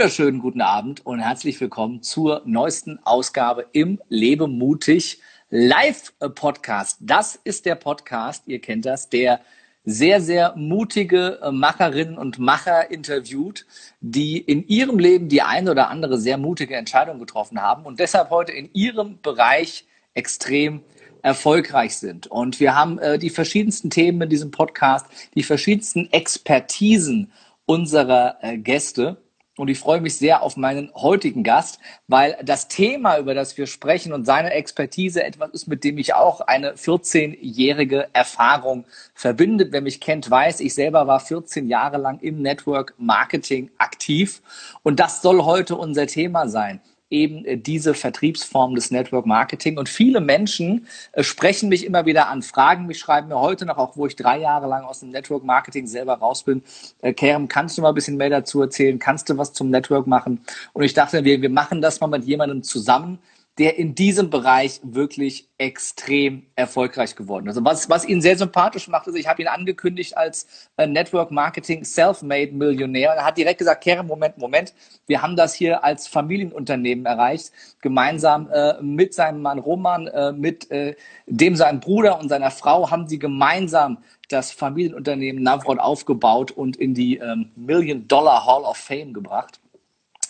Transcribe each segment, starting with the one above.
wunderschönen guten Abend und herzlich willkommen zur neuesten Ausgabe im Lebe mutig Live Podcast. Das ist der Podcast, ihr kennt das, der sehr, sehr mutige Macherinnen und Macher interviewt, die in ihrem Leben die eine oder andere sehr mutige Entscheidung getroffen haben und deshalb heute in ihrem Bereich extrem erfolgreich sind. Und wir haben äh, die verschiedensten Themen in diesem Podcast, die verschiedensten Expertisen unserer äh, Gäste. Und ich freue mich sehr auf meinen heutigen Gast, weil das Thema, über das wir sprechen und seine Expertise etwas ist, mit dem ich auch eine 14-jährige Erfahrung verbindet. Wer mich kennt, weiß, ich selber war 14 Jahre lang im Network Marketing aktiv. Und das soll heute unser Thema sein eben äh, diese Vertriebsform des Network Marketing. Und viele Menschen äh, sprechen mich immer wieder an, fragen mich, schreiben mir heute noch, auch wo ich drei Jahre lang aus dem Network Marketing selber raus bin, äh, Kerem, kannst du mal ein bisschen mehr dazu erzählen? Kannst du was zum Network machen? Und ich dachte, wir, wir machen das mal mit jemandem zusammen, der in diesem Bereich wirklich extrem erfolgreich geworden ist. Also was, was ihn sehr sympathisch macht, ist, ich habe ihn angekündigt als äh, Network Marketing Self-Made Millionär. Er hat direkt gesagt, Kere, Moment, Moment, wir haben das hier als Familienunternehmen erreicht, gemeinsam äh, mit seinem Mann Roman, äh, mit äh, dem seinem Bruder und seiner Frau haben sie gemeinsam das Familienunternehmen Navrod aufgebaut und in die ähm, Million Dollar Hall of Fame gebracht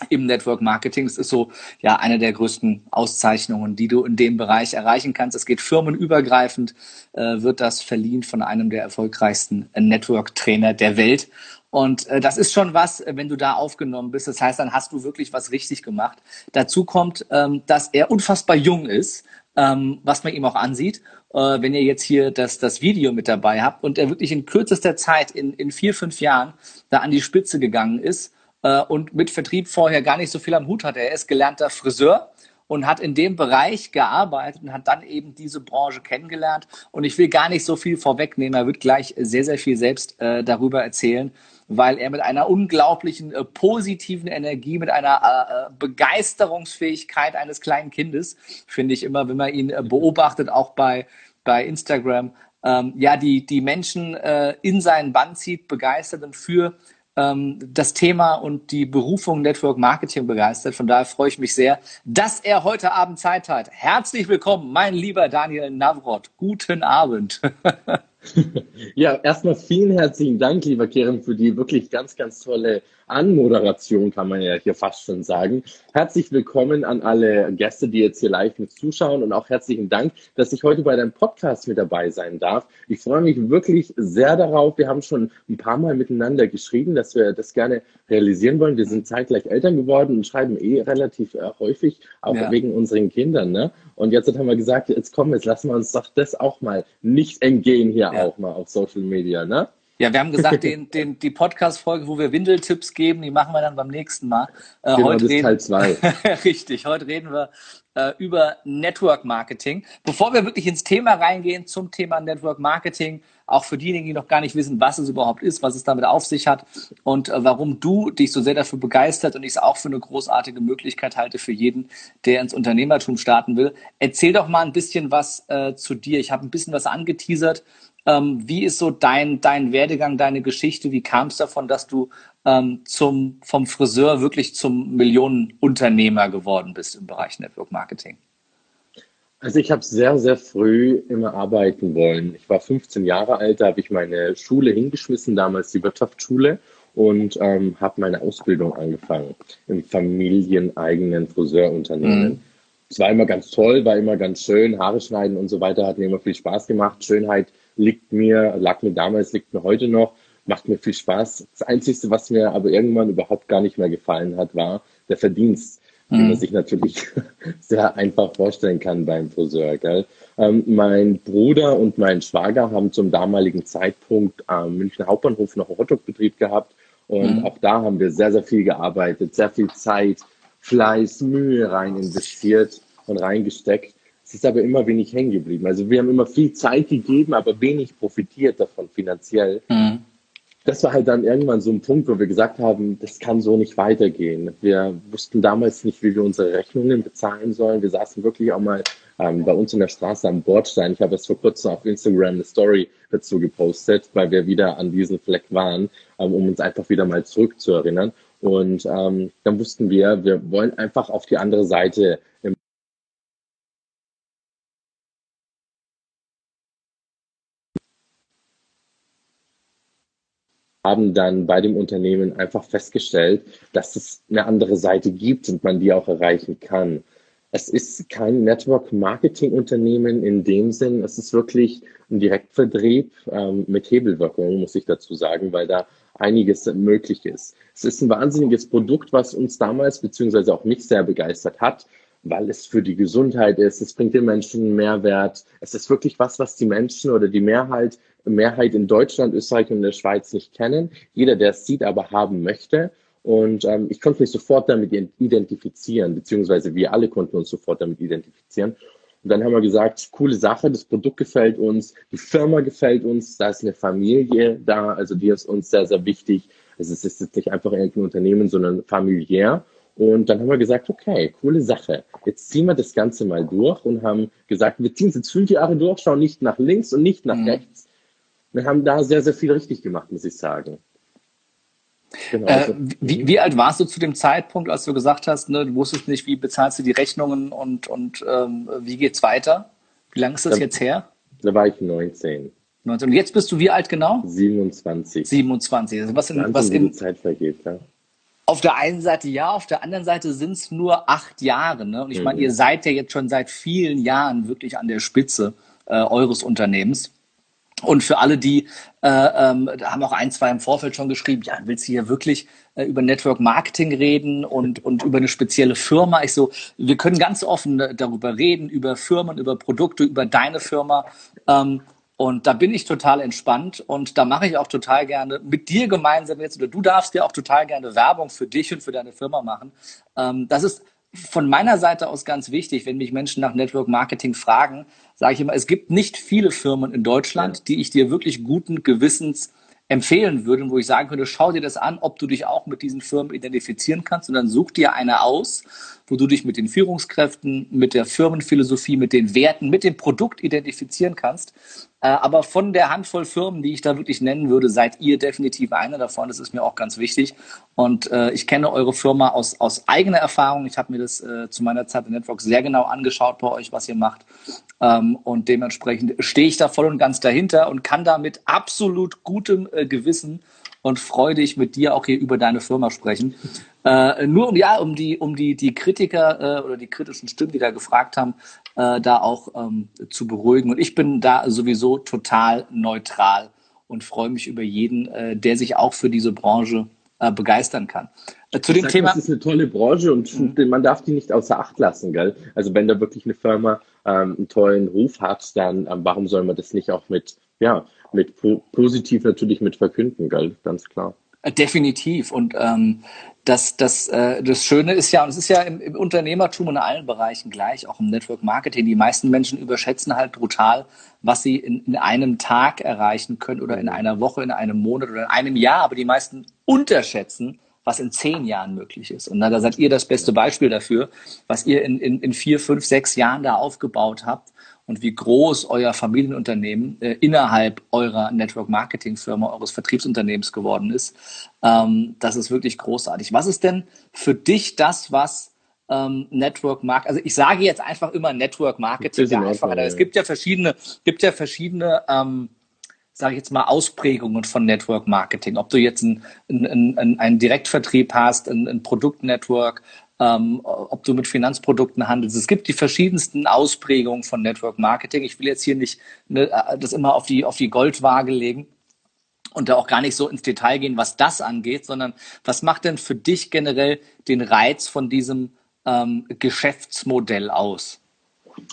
im Network Marketing. Das ist so ja eine der größten Auszeichnungen, die du in dem Bereich erreichen kannst. Es geht firmenübergreifend, äh, wird das verliehen von einem der erfolgreichsten Network-Trainer der Welt. Und äh, das ist schon was, wenn du da aufgenommen bist. Das heißt, dann hast du wirklich was richtig gemacht. Dazu kommt, ähm, dass er unfassbar jung ist, ähm, was man ihm auch ansieht. Äh, wenn ihr jetzt hier das, das Video mit dabei habt und er wirklich in kürzester Zeit, in, in vier, fünf Jahren, da an die Spitze gegangen ist äh, und mit Vertrieb vorher gar nicht so viel am Hut hatte. Er ist gelernter Friseur und hat in dem Bereich gearbeitet und hat dann eben diese Branche kennengelernt. Und ich will gar nicht so viel vorwegnehmen. Er wird gleich sehr, sehr viel selbst äh, darüber erzählen, weil er mit einer unglaublichen äh, positiven Energie, mit einer äh, äh Begeisterungsfähigkeit eines kleinen Kindes, finde ich immer, wenn man ihn äh, beobachtet, auch bei, bei Instagram, ähm, ja, die, die Menschen äh, in seinen Bann zieht, begeistert und für ähm, das Thema und die Berufung Network Marketing begeistert. Von daher freue ich mich sehr, dass er heute Abend Zeit hat. Herzlich willkommen, mein lieber Daniel Navrot. Guten Abend. ja, erstmal vielen herzlichen Dank, lieber Kerem, für die wirklich ganz, ganz tolle Anmoderation, kann man ja hier fast schon sagen. Herzlich willkommen an alle Gäste, die jetzt hier live mit zuschauen und auch herzlichen Dank, dass ich heute bei deinem Podcast mit dabei sein darf. Ich freue mich wirklich sehr darauf. Wir haben schon ein paar Mal miteinander geschrieben, dass wir das gerne realisieren wollen. Wir sind zeitgleich Eltern geworden und schreiben eh relativ äh, häufig, auch ja. wegen unseren Kindern. Ne? Und jetzt haben wir gesagt, jetzt kommen, jetzt lassen wir uns doch das auch mal nicht entgehen hier ja. auch mal auf Social Media. Ne? Ja, wir haben gesagt, den, den, die Podcast-Folge, wo wir Windeltipps geben, die machen wir dann beim nächsten Mal. Äh, genau, heute reden, Teil zwei. Richtig, heute reden wir äh, über Network Marketing. Bevor wir wirklich ins Thema reingehen zum Thema Network Marketing, auch für diejenigen, die noch gar nicht wissen, was es überhaupt ist, was es damit auf sich hat und äh, warum du dich so sehr dafür begeistert und ich es auch für eine großartige Möglichkeit halte für jeden, der ins Unternehmertum starten will. Erzähl doch mal ein bisschen was äh, zu dir. Ich habe ein bisschen was angeteasert ähm, wie ist so dein, dein Werdegang, deine Geschichte? Wie kam es davon, dass du ähm, zum, vom Friseur wirklich zum Millionenunternehmer geworden bist im Bereich Network Marketing? Also ich habe sehr, sehr früh immer arbeiten wollen. Ich war 15 Jahre alt, da habe ich meine Schule hingeschmissen, damals die Wirtschaftsschule, und ähm, habe meine Ausbildung angefangen im familieneigenen Friseurunternehmen. Mhm. Es war immer ganz toll, war immer ganz schön, Haare schneiden und so weiter, hat mir immer viel Spaß gemacht. Schönheit liegt mir, lag mir damals, liegt mir heute noch, macht mir viel Spaß. Das Einzige, was mir aber irgendwann überhaupt gar nicht mehr gefallen hat, war der Verdienst, mhm. den man sich natürlich sehr einfach vorstellen kann beim Friseur. Gell? Ähm, mein Bruder und mein Schwager haben zum damaligen Zeitpunkt am Münchner Hauptbahnhof noch einen Hotdog-Betrieb gehabt und mhm. auch da haben wir sehr, sehr viel gearbeitet, sehr viel Zeit, Fleiß, Mühe rein investiert und reingesteckt. Es ist aber immer wenig hängen geblieben. Also wir haben immer viel Zeit gegeben, aber wenig profitiert davon finanziell. Mhm. Das war halt dann irgendwann so ein Punkt, wo wir gesagt haben, das kann so nicht weitergehen. Wir wussten damals nicht, wie wir unsere Rechnungen bezahlen sollen. Wir saßen wirklich auch mal ähm, bei uns in der Straße am Bordstein. Ich habe es vor kurzem auf Instagram eine Story dazu gepostet, weil wir wieder an diesem Fleck waren, ähm, um uns einfach wieder mal zurückzuerinnern. Und ähm, dann wussten wir, wir wollen einfach auf die andere Seite im haben dann bei dem Unternehmen einfach festgestellt, dass es eine andere Seite gibt und man die auch erreichen kann. Es ist kein Network-Marketing-Unternehmen in dem Sinn. Es ist wirklich ein Direktvertrieb ähm, mit Hebelwirkung, muss ich dazu sagen, weil da einiges möglich ist. Es ist ein wahnsinniges Produkt, was uns damals beziehungsweise auch mich sehr begeistert hat, weil es für die Gesundheit ist. Es bringt den Menschen einen Mehrwert. Es ist wirklich was, was die Menschen oder die Mehrheit, Mehrheit in Deutschland, Österreich und der Schweiz nicht kennen. Jeder, der es sieht, aber haben möchte. Und ähm, ich konnte mich sofort damit identifizieren, beziehungsweise wir alle konnten uns sofort damit identifizieren. Und dann haben wir gesagt, coole Sache, das Produkt gefällt uns, die Firma gefällt uns, da ist eine Familie da, also die ist uns sehr, sehr wichtig. Also es ist jetzt nicht einfach irgendein Unternehmen, sondern familiär. Und dann haben wir gesagt, okay, coole Sache. Jetzt ziehen wir das Ganze mal durch und haben gesagt, wir ziehen es jetzt fünf Jahre durch, schauen nicht nach links und nicht nach mhm. rechts. Wir haben da sehr, sehr viel richtig gemacht, muss ich sagen. Genau. Äh, wie, wie, alt warst du zu dem Zeitpunkt, als du gesagt hast, ne, du wusstest nicht, wie bezahlst du die Rechnungen und, und ähm, wie geht's weiter? Wie lange ist das da, jetzt her? Da war ich 19. 19. Und jetzt bist du wie alt genau? 27. 27. Also was in, was in Zeit vergeht, ja. Auf der einen Seite ja, auf der anderen Seite sind es nur acht Jahre. Ne? Und ich mhm. meine, ihr seid ja jetzt schon seit vielen Jahren wirklich an der Spitze äh, eures Unternehmens. Und für alle, die äh, ähm, da haben auch ein, zwei im Vorfeld schon geschrieben, ja, willst du hier wirklich äh, über Network Marketing reden und, und über eine spezielle Firma? Ich so, wir können ganz offen äh, darüber reden, über Firmen, über Produkte, über deine Firma. Ähm, und da bin ich total entspannt und da mache ich auch total gerne mit dir gemeinsam jetzt, oder du darfst dir auch total gerne Werbung für dich und für deine Firma machen. Ähm, das ist von meiner Seite aus ganz wichtig, wenn mich Menschen nach Network Marketing fragen, sage ich immer, es gibt nicht viele Firmen in Deutschland, die ich dir wirklich guten Gewissens empfehlen würde, wo ich sagen könnte, schau dir das an, ob du dich auch mit diesen Firmen identifizieren kannst und dann such dir eine aus, wo du dich mit den Führungskräften, mit der Firmenphilosophie, mit den Werten, mit dem Produkt identifizieren kannst. Äh, aber von der Handvoll Firmen, die ich da wirklich nennen würde, seid ihr definitiv einer davon. Das ist mir auch ganz wichtig. Und äh, ich kenne eure Firma aus, aus eigener Erfahrung. Ich habe mir das äh, zu meiner Zeit in Network sehr genau angeschaut bei euch, was ihr macht. Ähm, und dementsprechend stehe ich da voll und ganz dahinter und kann da mit absolut gutem Gewissen und freudig mit dir auch hier über deine Firma sprechen. Äh, nur um ja, um die, um die, die Kritiker äh, oder die kritischen Stimmen, die da gefragt haben, äh, da auch ähm, zu beruhigen. Und ich bin da sowieso total neutral und freue mich über jeden, äh, der sich auch für diese Branche äh, begeistern kann. Äh, zu dem sag, Thema. Das ist eine tolle Branche und mhm. man darf die nicht außer Acht lassen, gell? Also wenn da wirklich eine Firma ähm, einen tollen Ruf hat, dann ähm, warum soll man das nicht auch mit, ja, mit po positiv natürlich mit verkünden, gell? Ganz klar. Äh, definitiv. Und ähm, das, das, äh, das Schöne ist ja, und es ist ja im, im Unternehmertum in allen Bereichen gleich, auch im Network Marketing. Die meisten Menschen überschätzen halt brutal, was sie in, in einem Tag erreichen können oder in einer Woche, in einem Monat oder in einem Jahr. Aber die meisten unterschätzen, was in zehn Jahren möglich ist. Und da seid ihr das beste Beispiel dafür, was ihr in, in, in vier, fünf, sechs Jahren da aufgebaut habt und wie groß euer Familienunternehmen äh, innerhalb eurer Network Marketing Firma, eures Vertriebsunternehmens geworden ist. Ähm, das ist wirklich großartig. Was ist denn für dich das, was ähm, Network Marketing, also ich sage jetzt einfach immer Network Marketing, ja, einfach, es gibt ja verschiedene, gibt ja verschiedene, ähm, sage ich jetzt mal, Ausprägungen von Network Marketing. Ob du jetzt einen ein, ein Direktvertrieb hast, ein, ein Produktnetwork, ähm, ob du mit Finanzprodukten handelst. Es gibt die verschiedensten Ausprägungen von Network Marketing. Ich will jetzt hier nicht ne, das immer auf die, auf die Goldwaage legen und da auch gar nicht so ins Detail gehen, was das angeht, sondern was macht denn für dich generell den Reiz von diesem ähm, Geschäftsmodell aus?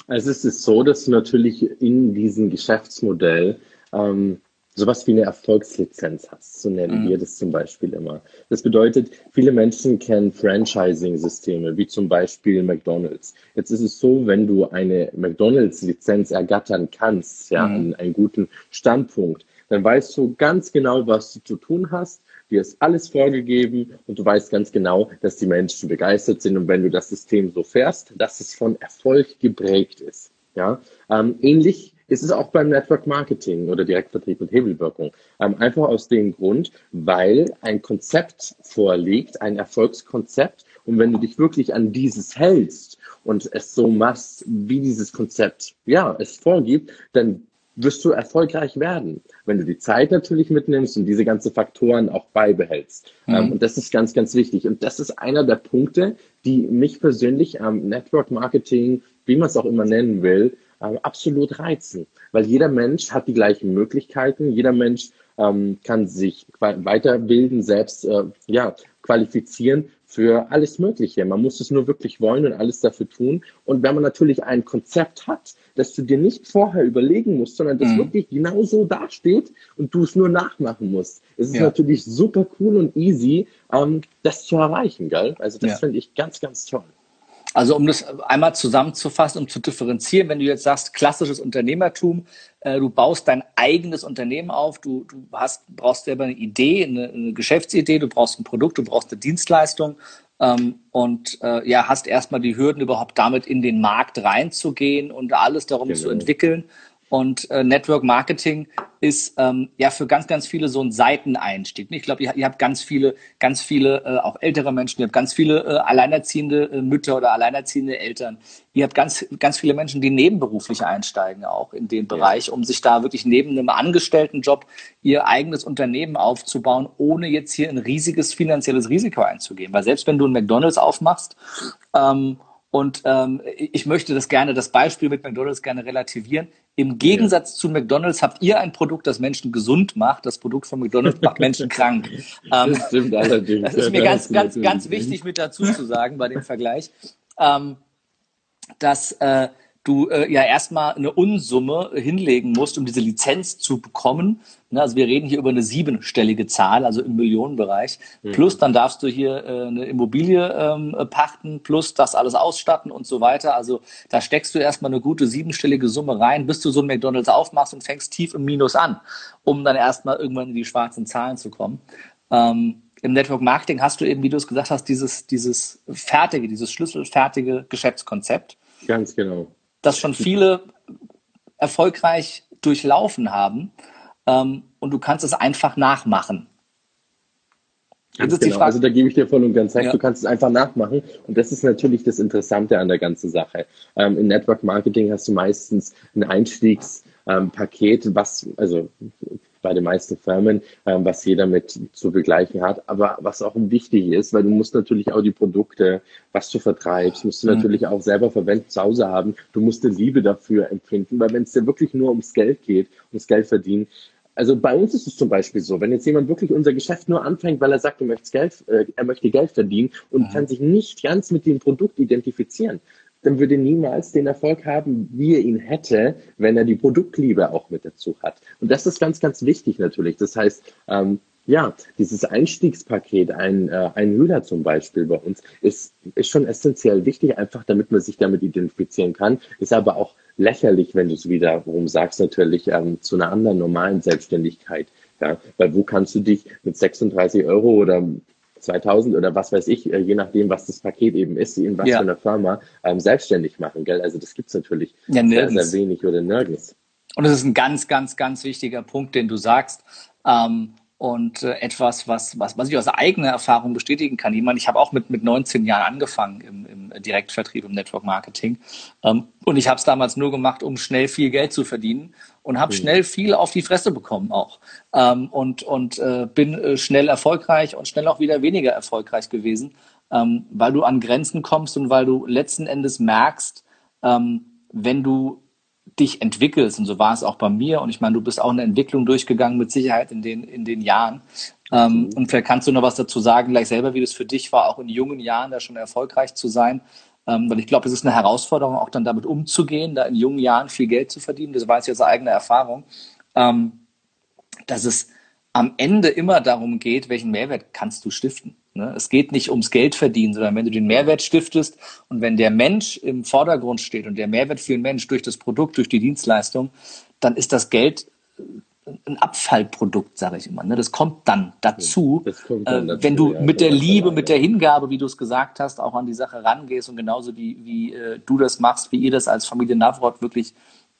Also es ist so, dass du natürlich in diesem Geschäftsmodell ähm, sowas wie eine Erfolgslizenz hast, so nennen mhm. wir das zum Beispiel immer. Das bedeutet, viele Menschen kennen Franchising-Systeme, wie zum Beispiel McDonald's. Jetzt ist es so, wenn du eine McDonald's-Lizenz ergattern kannst, ja, mhm. an einen guten Standpunkt, dann weißt du ganz genau, was du zu tun hast. Dir ist alles vorgegeben und du weißt ganz genau, dass die Menschen begeistert sind. Und wenn du das System so fährst, dass es von Erfolg geprägt ist. Ja, ähm, ähnlich ist es auch beim Network Marketing oder Direktvertrieb und Hebelwirkung. Ähm, einfach aus dem Grund, weil ein Konzept vorliegt, ein Erfolgskonzept. Und wenn du dich wirklich an dieses hältst und es so machst, wie dieses Konzept, ja, es vorgibt, dann wirst du erfolgreich werden, wenn du die Zeit natürlich mitnimmst und diese ganzen Faktoren auch beibehältst. Mhm. Ähm, und das ist ganz, ganz wichtig. Und das ist einer der Punkte, die mich persönlich am Network Marketing, wie man es auch immer nennen will, ähm, absolut reizen. Weil jeder Mensch hat die gleichen Möglichkeiten, jeder Mensch ähm, kann sich weiterbilden, selbst äh, ja, qualifizieren für alles Mögliche. Man muss es nur wirklich wollen und alles dafür tun. Und wenn man natürlich ein Konzept hat, dass du dir nicht vorher überlegen musst, sondern das mhm. wirklich genau so dasteht und du es nur nachmachen musst. Es ist ja. natürlich super cool und easy, ähm, das zu erreichen, gell? Also das ja. finde ich ganz, ganz toll. Also um das einmal zusammenzufassen, um zu differenzieren, wenn du jetzt sagst, klassisches Unternehmertum, äh, du baust dein eigenes Unternehmen auf, du, du hast, brauchst selber eine Idee, eine, eine Geschäftsidee, du brauchst ein Produkt, du brauchst eine Dienstleistung ähm, und äh, ja, hast erstmal die Hürden, überhaupt damit in den Markt reinzugehen und alles darum genau. zu entwickeln. Und äh, Network Marketing ist ähm, ja für ganz, ganz viele so ein Seiteneinstieg. Ich glaube, ihr, ihr, habt ganz viele, ganz viele, äh, auch ältere Menschen, ihr habt ganz viele äh, alleinerziehende äh, Mütter oder alleinerziehende Eltern. Ihr habt ganz, ganz viele Menschen, die nebenberuflich einsteigen auch in den Bereich, um sich da wirklich neben einem Angestelltenjob ihr eigenes Unternehmen aufzubauen, ohne jetzt hier ein riesiges finanzielles Risiko einzugehen. Weil selbst wenn du ein McDonalds aufmachst ähm, und ähm, ich möchte das gerne, das Beispiel mit McDonalds gerne relativieren. Im Gegensatz ja. zu McDonalds habt ihr ein Produkt, das Menschen gesund macht. Das Produkt von McDonalds macht Menschen krank. Ähm, das stimmt allerdings. Das ist mir ganz, ganz, ganz wichtig mit dazu zu sagen bei dem Vergleich, ähm, dass äh, du äh, ja erstmal eine Unsumme hinlegen musst, um diese Lizenz zu bekommen. Ne, also wir reden hier über eine siebenstellige Zahl, also im Millionenbereich. Mhm. Plus dann darfst du hier äh, eine Immobilie ähm, pachten, plus das alles ausstatten und so weiter. Also da steckst du erstmal eine gute siebenstellige Summe rein, bis du so ein McDonalds aufmachst und fängst tief im Minus an, um dann erstmal irgendwann in die schwarzen Zahlen zu kommen. Ähm, im Network Marketing hast du eben, wie du es gesagt hast, dieses, dieses fertige, dieses schlüsselfertige Geschäftskonzept. Ganz genau das schon viele erfolgreich durchlaufen haben ähm, und du kannst es einfach nachmachen. Ganz genau. Also da gebe ich dir voll und ganz recht. Ja. Du kannst es einfach nachmachen. Und das ist natürlich das Interessante an der ganzen Sache. Ähm, Im Network Marketing hast du meistens ein Einstiegspaket, ähm, was, also bei den meisten Firmen, ähm, was jeder mit zu begleichen hat. Aber was auch wichtig ist, weil du musst natürlich auch die Produkte, was du vertreibst, musst du mhm. natürlich auch selber verwenden, zu Hause haben. Du musst die Liebe dafür empfinden, weil wenn es dir wirklich nur ums Geld geht, ums Geld verdienen, also bei uns ist es zum Beispiel so, wenn jetzt jemand wirklich unser Geschäft nur anfängt, weil er sagt, er möchte Geld, äh, er möchte Geld verdienen und mhm. kann sich nicht ganz mit dem Produkt identifizieren, dann würde niemals den Erfolg haben, wie er ihn hätte, wenn er die Produktliebe auch mit dazu hat. Und das ist ganz, ganz wichtig natürlich. Das heißt, ähm, ja, dieses Einstiegspaket, ein, äh, ein Hühler zum Beispiel bei uns, ist, ist schon essentiell wichtig, einfach damit man sich damit identifizieren kann, ist aber auch lächerlich, wenn du es wiederum sagst, natürlich ähm, zu einer anderen normalen Selbstständigkeit. Ja, weil wo kannst du dich mit 36 Euro oder 2000 oder was weiß ich, äh, je nachdem, was das Paket eben ist, in was ja. für einer Firma, ähm, selbstständig machen. Gell? Also das gibt's natürlich ja, sehr, sehr wenig oder nirgends. Und das ist ein ganz, ganz, ganz wichtiger Punkt, den du sagst. Ähm, und äh, etwas, was, was, was ich aus eigener Erfahrung bestätigen kann. Ich meine, ich habe auch mit, mit 19 Jahren angefangen im, im Direktvertrieb, im Network Marketing. Ähm, und ich habe es damals nur gemacht, um schnell viel Geld zu verdienen und habe mhm. schnell viel auf die Fresse bekommen auch. Ähm, und und äh, bin äh, schnell erfolgreich und schnell auch wieder weniger erfolgreich gewesen, ähm, weil du an Grenzen kommst und weil du letzten Endes merkst, ähm, wenn du dich entwickelst, und so war es auch bei mir, und ich meine, du bist auch eine Entwicklung durchgegangen mit Sicherheit in den, in den Jahren. Ähm, mhm. und vielleicht kannst du noch was dazu sagen, gleich selber, wie das für dich war, auch in jungen Jahren da schon erfolgreich zu sein. Ähm, weil ich glaube, es ist eine Herausforderung, auch dann damit umzugehen, da in jungen Jahren viel Geld zu verdienen. Das weiß ich aus eigener Erfahrung. Ähm, dass es am Ende immer darum geht, welchen Mehrwert kannst du stiften. Ne? Es geht nicht ums Geld verdienen, sondern wenn du den Mehrwert stiftest und wenn der Mensch im Vordergrund steht und der Mehrwert für den Mensch durch das Produkt, durch die Dienstleistung, dann ist das Geld ein Abfallprodukt, sage ich immer. Ne? Das kommt dann dazu, kommt dann äh, wenn du ja, mit der Liebe, mit der Hingabe, wie du es gesagt hast, auch an die Sache rangehst und genauso wie, wie äh, du das machst, wie ihr das als Familie Navrot wirklich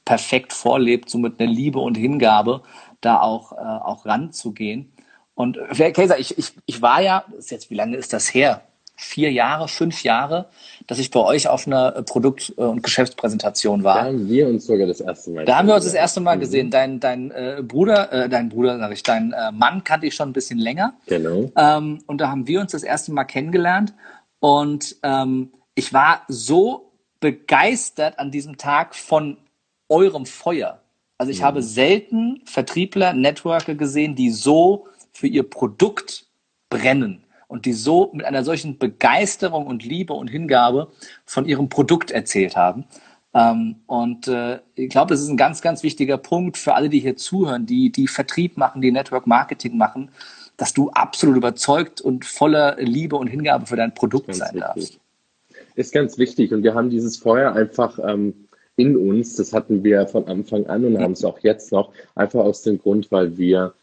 perfekt vorlebt, so mit einer Liebe und Hingabe da auch, äh, auch ranzugehen. Und Herr Käser, ich, ich, ich war ja, ist jetzt, wie lange ist das her? Vier Jahre, fünf Jahre, dass ich bei euch auf einer Produkt- und Geschäftspräsentation war. Da haben wir uns sogar das erste Mal Da haben wir uns das erste Mal mhm. gesehen. Dein, dein äh, Bruder, äh, dein Bruder, sag ich, dein äh, Mann kannte ich schon ein bisschen länger. Genau. Ähm, und da haben wir uns das erste Mal kennengelernt. Und ähm, ich war so begeistert an diesem Tag von eurem Feuer. Also ich mhm. habe selten Vertriebler, Networker gesehen, die so für ihr Produkt brennen und die so mit einer solchen Begeisterung und Liebe und Hingabe von ihrem Produkt erzählt haben. Ähm, und äh, ich glaube, das ist ein ganz, ganz wichtiger Punkt für alle, die hier zuhören, die, die Vertrieb machen, die Network Marketing machen, dass du absolut überzeugt und voller Liebe und Hingabe für dein Produkt sein wichtig. darfst. Ist ganz wichtig und wir haben dieses Feuer einfach ähm, in uns. Das hatten wir von Anfang an und haben es auch jetzt noch, einfach aus dem Grund, weil wir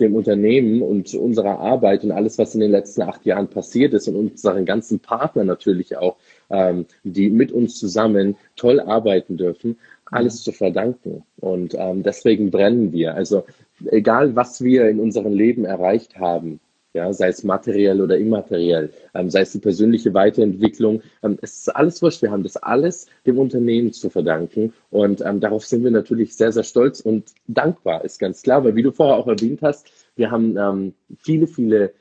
dem Unternehmen und unserer Arbeit und alles, was in den letzten acht Jahren passiert ist und unseren ganzen Partnern natürlich auch, ähm, die mit uns zusammen toll arbeiten dürfen, alles zu verdanken. Und ähm, deswegen brennen wir. Also egal, was wir in unserem Leben erreicht haben, ja, sei es materiell oder immateriell, ähm, sei es die persönliche Weiterentwicklung. Ähm, es ist alles wurscht. Wir haben das alles dem Unternehmen zu verdanken und ähm, darauf sind wir natürlich sehr, sehr stolz und dankbar, ist ganz klar, weil wie du vorher auch erwähnt hast, wir haben ähm, viele, viele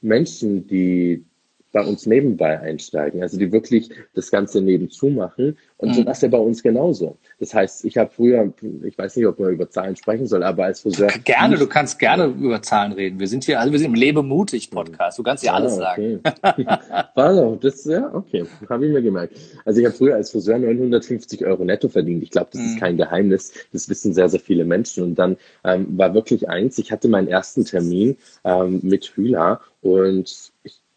Menschen, die bei uns nebenbei einsteigen, also die wirklich das Ganze nebenzu machen. Und mhm. das ist ja bei uns genauso. Das heißt, ich habe früher, ich weiß nicht, ob man über Zahlen sprechen soll, aber als Friseur. Gerne, du kannst gerne über Zahlen reden. Wir sind hier, also wir sind im Lebemutig-Podcast. Du kannst ja alles okay. sagen. Warte, das, ja, okay, habe ich mir gemerkt. Also ich habe früher als Friseur 950 Euro netto verdient. Ich glaube, das mhm. ist kein Geheimnis. Das wissen sehr, sehr viele Menschen. Und dann ähm, war wirklich eins, ich hatte meinen ersten Termin ähm, mit Hüla und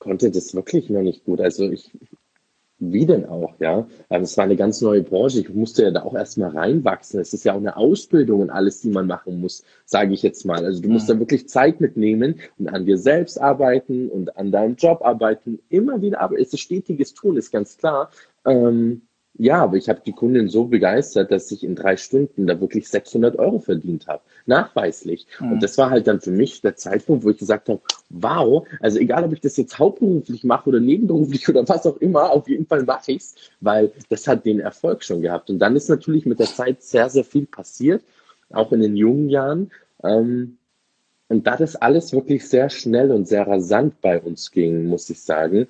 konnte das wirklich noch nicht gut. Also ich, wie denn auch, ja? Es war eine ganz neue Branche. Ich musste ja da auch erstmal reinwachsen. Es ist ja auch eine Ausbildung und alles, die man machen muss, sage ich jetzt mal. Also du musst ja. da wirklich Zeit mitnehmen und an dir selbst arbeiten und an deinem Job arbeiten. Immer wieder, aber es ist stetiges Tun, ist ganz klar. Ähm, ja, aber ich habe die Kundin so begeistert, dass ich in drei Stunden da wirklich 600 Euro verdient habe. Nachweislich. Mhm. Und das war halt dann für mich der Zeitpunkt, wo ich gesagt habe, wow, also egal, ob ich das jetzt hauptberuflich mache oder nebenberuflich oder was auch immer, auf jeden Fall mache ich's, weil das hat den Erfolg schon gehabt. Und dann ist natürlich mit der Zeit sehr, sehr viel passiert, auch in den jungen Jahren. Ähm, und da das alles wirklich sehr schnell und sehr rasant bei uns ging, muss ich sagen,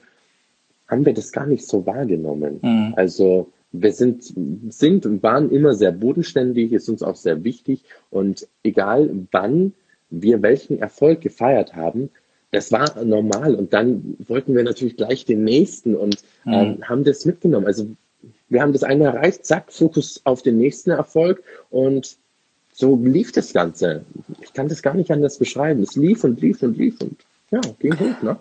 haben wir das gar nicht so wahrgenommen. Mhm. Also wir sind, sind und waren immer sehr bodenständig, ist uns auch sehr wichtig. Und egal wann wir welchen Erfolg gefeiert haben, das war normal. Und dann wollten wir natürlich gleich den nächsten und mhm. ähm, haben das mitgenommen. Also wir haben das eine erreicht, zack, Fokus auf den nächsten Erfolg und so lief das Ganze. Ich kann das gar nicht anders beschreiben. Es lief und lief und lief und ja, ging hoch, ne?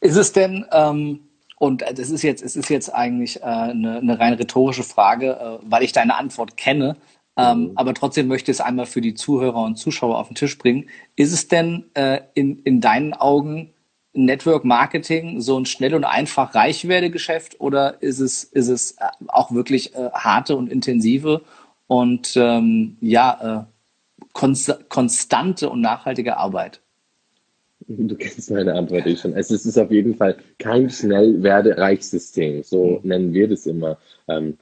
Ist es denn, ähm, und das ist jetzt, es ist jetzt eigentlich äh, eine, eine rein rhetorische Frage, äh, weil ich deine Antwort kenne. Ähm, mhm. Aber trotzdem möchte ich es einmal für die Zuhörer und Zuschauer auf den Tisch bringen. Ist es denn äh, in, in deinen Augen Network Marketing so ein schnell und einfach Reichwerdegeschäft oder ist es, ist es äh, auch wirklich äh, harte und intensive und ähm, ja, äh, konstante und nachhaltige Arbeit? Du kennst meine Antwort eh schon. Also es ist auf jeden Fall kein Schnellwerde-Reichsystem, so mhm. nennen wir das immer, ähm,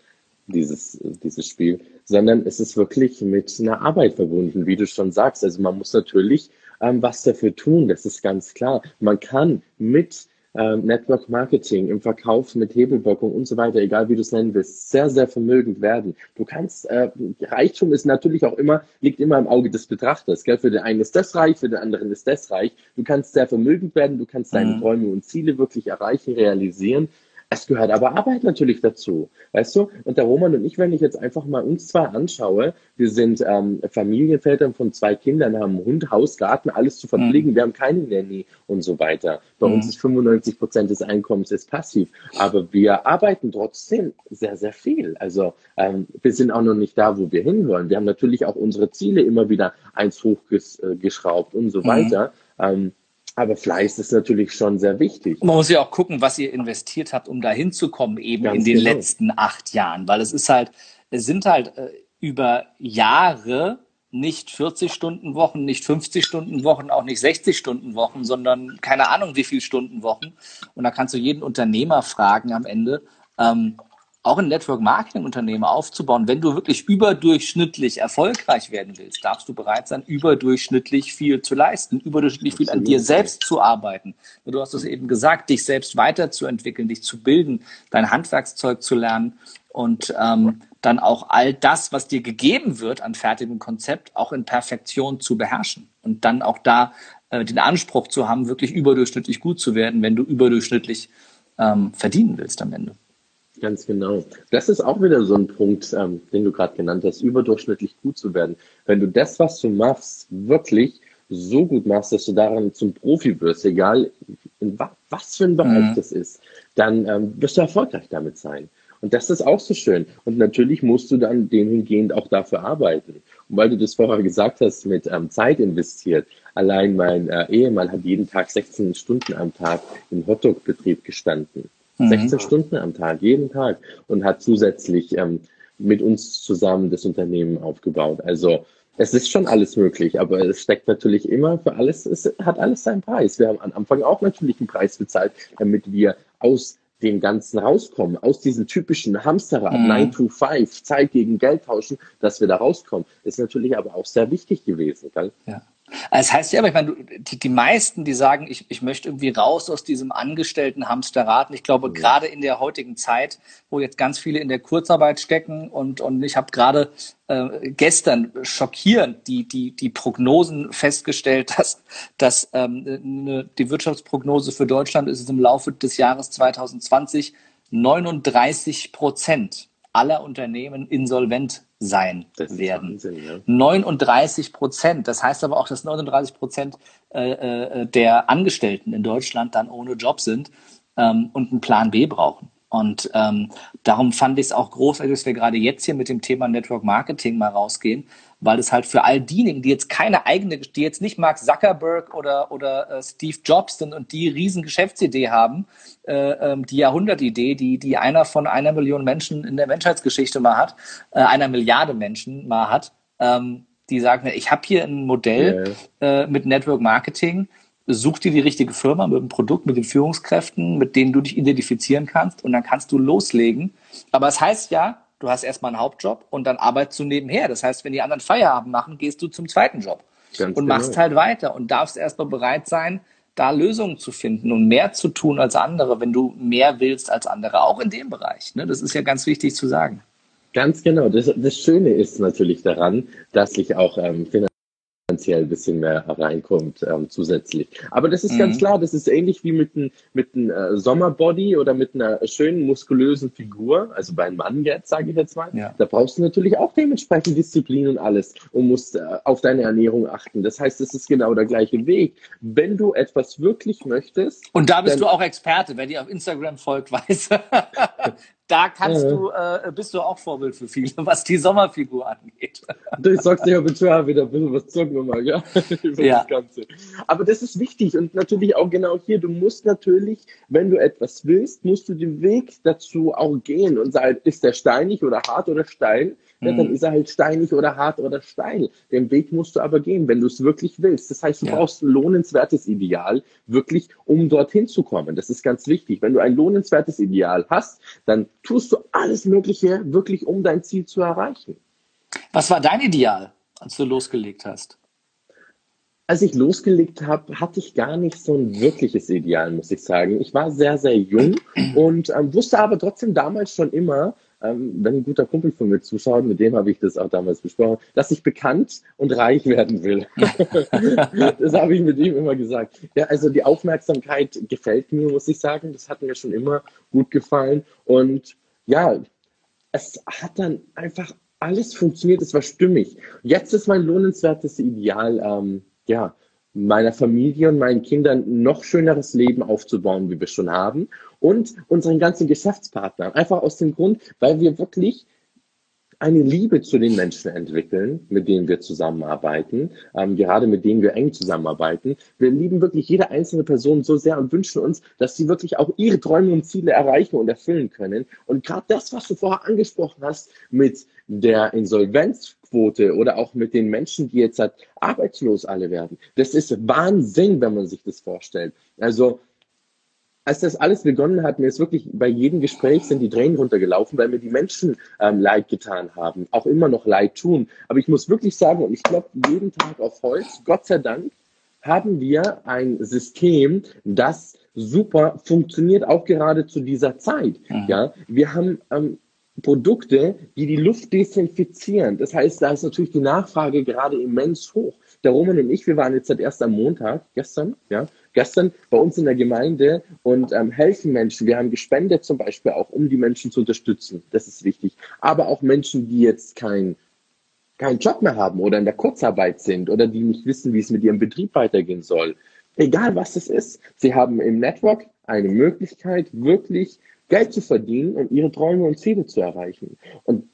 dieses, dieses Spiel, sondern es ist wirklich mit einer Arbeit verbunden, wie du schon sagst. Also man muss natürlich ähm, was dafür tun, das ist ganz klar. Man kann mit ähm, Network Marketing, im Verkauf mit Hebelwirkung und so weiter, egal wie du es nennen willst, sehr, sehr vermögend werden. Du kannst, äh, Reichtum ist natürlich auch immer, liegt immer im Auge des Betrachters. Gell? Für den einen ist das reich, für den anderen ist das reich. Du kannst sehr vermögend werden, du kannst deine mhm. Träume und Ziele wirklich erreichen, realisieren. Es gehört aber Arbeit natürlich dazu, weißt du? Und der Roman und ich, wenn ich jetzt einfach mal uns zwei anschaue, wir sind ähm, Familienväter von zwei Kindern, haben Hund, Haus, Garten, alles zu verpflegen, mhm. wir haben keine Nanny und so weiter. Bei mhm. uns ist 95 Prozent des Einkommens ist passiv, aber wir arbeiten trotzdem sehr, sehr viel. Also ähm, wir sind auch noch nicht da, wo wir hinwollen. Wir haben natürlich auch unsere Ziele immer wieder eins hochgeschraubt und so mhm. weiter. Ähm, aber Fleiß ist natürlich schon sehr wichtig. Man muss ja auch gucken, was ihr investiert habt, um da hinzukommen, eben Ganz in den genau. letzten acht Jahren. Weil es ist halt, es sind halt, äh, über Jahre nicht 40 Stunden Wochen, nicht 50 Stunden Wochen, auch nicht 60 Stunden Wochen, sondern keine Ahnung wie viel Stunden Wochen. Und da kannst du jeden Unternehmer fragen am Ende, ähm, auch ein Network Marketing Unternehmen aufzubauen, wenn du wirklich überdurchschnittlich erfolgreich werden willst, darfst du bereit sein, überdurchschnittlich viel zu leisten, überdurchschnittlich viel an dir selbst zu arbeiten. Du hast es eben gesagt, dich selbst weiterzuentwickeln, dich zu bilden, dein Handwerkszeug zu lernen und ähm, dann auch all das, was dir gegeben wird an fertigem Konzept, auch in Perfektion zu beherrschen und dann auch da äh, den Anspruch zu haben, wirklich überdurchschnittlich gut zu werden, wenn du überdurchschnittlich ähm, verdienen willst am Ende. Ganz genau. Das ist auch wieder so ein Punkt, ähm, den du gerade genannt hast, überdurchschnittlich gut zu werden. Wenn du das, was du machst, wirklich so gut machst, dass du daran zum Profi wirst, egal in wa was für ein Bereich mhm. das ist, dann ähm, wirst du erfolgreich damit sein. Und das ist auch so schön. Und natürlich musst du dann demhingehend auch dafür arbeiten. Und weil du das vorher gesagt hast, mit ähm, Zeit investiert. Allein mein äh, Ehemann hat jeden Tag 16 Stunden am Tag im Hotdog-Betrieb gestanden. Mhm. 16 Stunden am Tag, jeden Tag. Und hat zusätzlich ähm, mit uns zusammen das Unternehmen aufgebaut. Also es ist schon alles möglich, aber es steckt natürlich immer für alles, es hat alles seinen Preis. Wir haben am Anfang auch natürlich einen Preis bezahlt, damit wir aus dem Ganzen rauskommen, aus diesem typischen Hamsterrad, mhm. 9 to 5, Zeit gegen Geld tauschen, dass wir da rauskommen, ist natürlich aber auch sehr wichtig gewesen. Gell? Ja. Das heißt ja, aber ich meine, die, die meisten, die sagen, ich, ich möchte irgendwie raus aus diesem angestellten Hamsterrad. Und ich glaube, mhm. gerade in der heutigen Zeit, wo jetzt ganz viele in der Kurzarbeit stecken und, und ich habe gerade äh, gestern schockierend die, die, die Prognosen festgestellt, dass, dass ähm, ne, die Wirtschaftsprognose für Deutschland ist es im Laufe des Jahres 2020 39 Prozent aller Unternehmen insolvent sein werden. Wahnsinn, ja. 39 Prozent. Das heißt aber auch, dass 39 Prozent äh, äh, der Angestellten in Deutschland dann ohne Job sind ähm, und einen Plan B brauchen. Und ähm, darum fand ich es auch großartig, dass wir gerade jetzt hier mit dem Thema Network Marketing mal rausgehen, weil es halt für all diejenigen, die jetzt keine eigene, die jetzt nicht Mark Zuckerberg oder, oder äh, Steve Jobs sind und die riesen Geschäftsidee haben, äh, ähm, die Jahrhundertidee, die, die einer von einer Million Menschen in der Menschheitsgeschichte mal hat, äh, einer Milliarde Menschen mal hat, ähm, die sagen, ich habe hier ein Modell yeah. äh, mit Network Marketing, such dir die richtige Firma mit dem Produkt, mit den Führungskräften, mit denen du dich identifizieren kannst und dann kannst du loslegen. Aber es das heißt ja, du hast erstmal einen Hauptjob und dann arbeitest du nebenher. Das heißt, wenn die anderen Feierabend machen, gehst du zum zweiten Job Ganz und genau. machst halt weiter und darfst erstmal bereit sein, da Lösungen zu finden und mehr zu tun als andere, wenn du mehr willst als andere, auch in dem Bereich. Ne? Das ist ja ganz wichtig zu sagen. Ganz genau. Das, das Schöne ist natürlich daran, dass ich auch ähm, finanziell ein bisschen mehr reinkommt ähm, zusätzlich. Aber das ist mhm. ganz klar, das ist ähnlich wie mit einem mit ein, äh, Sommerbody oder mit einer schönen muskulösen Figur, also bei einem Mann jetzt, sage ich jetzt mal. Ja. Da brauchst du natürlich auch dementsprechend Disziplin und alles und musst äh, auf deine Ernährung achten. Das heißt, es ist genau der gleiche Weg. Wenn du etwas wirklich möchtest. Und da bist du auch Experte, wer dir auf Instagram folgt, weiß. Da kannst ja. du, äh, bist du auch Vorbild für viele, was die Sommerfigur angeht. Du sagst ja bitte wieder ein bisschen was zocken mal, ja? Über ja. das Ganze. Aber das ist wichtig und natürlich auch genau hier, du musst natürlich, wenn du etwas willst, musst du den Weg dazu auch gehen und sagen, ist der steinig oder hart oder steil? Ja, dann mhm. ist er halt steinig oder hart oder steil. Den Weg musst du aber gehen, wenn du es wirklich willst. Das heißt, du ja. brauchst ein lohnenswertes Ideal, wirklich, um dorthin zu kommen. Das ist ganz wichtig. Wenn du ein lohnenswertes Ideal hast, dann tust du alles Mögliche wirklich, um dein Ziel zu erreichen. Was war dein Ideal, als du losgelegt hast? Als ich losgelegt habe, hatte ich gar nicht so ein wirkliches Ideal, muss ich sagen. Ich war sehr, sehr jung und ähm, wusste aber trotzdem damals schon immer, ähm, wenn ein guter Kumpel von mir zuschaut, mit dem habe ich das auch damals besprochen, dass ich bekannt und reich werden will. das habe ich mit ihm immer gesagt. Ja, also die Aufmerksamkeit gefällt mir, muss ich sagen. Das hat mir schon immer gut gefallen. Und ja, es hat dann einfach alles funktioniert, es war stimmig. Jetzt ist mein lohnenswertes Ideal, ähm, ja, meiner Familie und meinen Kindern noch schöneres Leben aufzubauen, wie wir schon haben. Und unseren ganzen Geschäftspartnern. Einfach aus dem Grund, weil wir wirklich eine Liebe zu den Menschen entwickeln, mit denen wir zusammenarbeiten, ähm, gerade mit denen wir eng zusammenarbeiten. Wir lieben wirklich jede einzelne Person so sehr und wünschen uns, dass sie wirklich auch ihre Träume und Ziele erreichen und erfüllen können. Und gerade das, was du vorher angesprochen hast mit der Insolvenzquote oder auch mit den Menschen, die jetzt halt arbeitslos alle werden, das ist Wahnsinn, wenn man sich das vorstellt. Also als das alles begonnen hat, mir ist wirklich bei jedem Gespräch sind die Tränen runtergelaufen, weil mir die Menschen ähm, leid getan haben, auch immer noch leid tun. Aber ich muss wirklich sagen, und ich glaube jeden Tag auf Holz, Gott sei Dank, haben wir ein System, das super funktioniert, auch gerade zu dieser Zeit. Mhm. Ja, wir haben ähm, Produkte, die die Luft desinfizieren. Das heißt, da ist natürlich die Nachfrage gerade immens hoch. Der Roman und ich, wir waren jetzt seit erst am Montag, gestern, ja, gestern bei uns in der Gemeinde und ähm, helfen Menschen. Wir haben gespendet zum Beispiel auch, um die Menschen zu unterstützen. Das ist wichtig. Aber auch Menschen, die jetzt kein keinen Job mehr haben oder in der Kurzarbeit sind oder die nicht wissen, wie es mit ihrem Betrieb weitergehen soll. Egal was es ist, sie haben im Network eine Möglichkeit, wirklich Geld zu verdienen und ihre Träume und Ziele zu erreichen. Und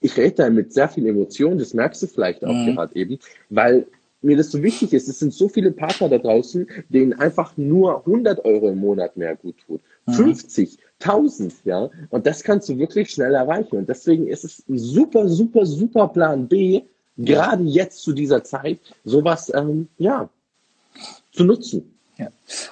ich rede da mit sehr viel Emotion, das merkst du vielleicht auch mhm. gerade eben, weil mir das so wichtig ist. Es sind so viele Partner da draußen, denen einfach nur 100 Euro im Monat mehr gut tut. Mhm. 50, 1000, ja. Und das kannst du wirklich schnell erreichen. Und deswegen ist es ein super, super, super Plan B, gerade jetzt zu dieser Zeit, sowas, ähm, ja, zu nutzen. Ja.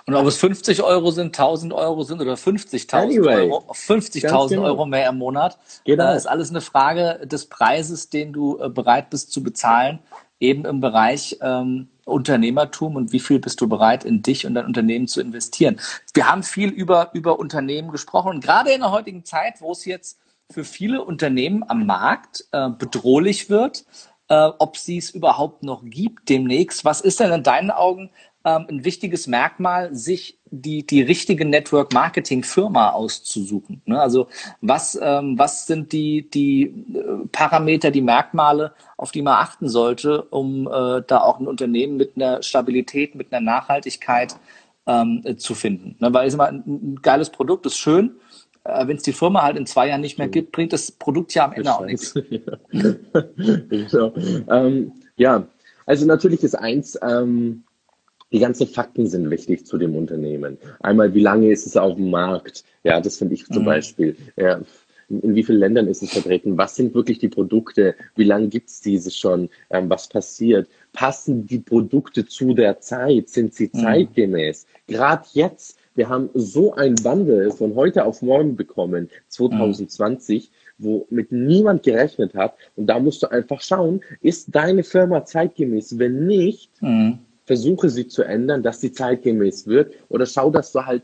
Und ob es 50 Euro sind, 1000 Euro sind oder 50.000 anyway, Euro, 50.000 genau. Euro mehr im Monat, genau. äh, ist alles eine Frage des Preises, den du äh, bereit bist zu bezahlen, eben im Bereich ähm, Unternehmertum und wie viel bist du bereit, in dich und dein Unternehmen zu investieren. Wir haben viel über, über Unternehmen gesprochen und gerade in der heutigen Zeit, wo es jetzt für viele Unternehmen am Markt äh, bedrohlich wird, äh, ob sie es überhaupt noch gibt demnächst. Was ist denn in deinen Augen ähm, ein wichtiges Merkmal, sich die, die richtige Network-Marketing-Firma auszusuchen. Ne? Also was, ähm, was sind die, die äh, Parameter, die Merkmale, auf die man achten sollte, um äh, da auch ein Unternehmen mit einer Stabilität, mit einer Nachhaltigkeit ähm, äh, zu finden. Ne? Weil ich immer, ein, ein geiles Produkt ist schön, äh, wenn es die Firma halt in zwei Jahren nicht mehr gibt, bringt das Produkt ja am Ende auch nichts. ja. Ähm, ja, also natürlich ist eins, ähm, die ganzen Fakten sind wichtig zu dem Unternehmen. Einmal, wie lange ist es auf dem Markt? Ja, das finde ich zum mhm. Beispiel. Ja, in wie vielen Ländern ist es vertreten? Was sind wirklich die Produkte? Wie lange gibt es diese schon? Ähm, was passiert? Passen die Produkte zu der Zeit? Sind sie mhm. zeitgemäß? Gerade jetzt, wir haben so ein Wandel von heute auf morgen bekommen, 2020. Mhm womit niemand gerechnet hat. Und da musst du einfach schauen, ist deine Firma zeitgemäß? Wenn nicht, mhm versuche sie zu ändern, dass sie zeitgemäß wird oder schau, dass du halt,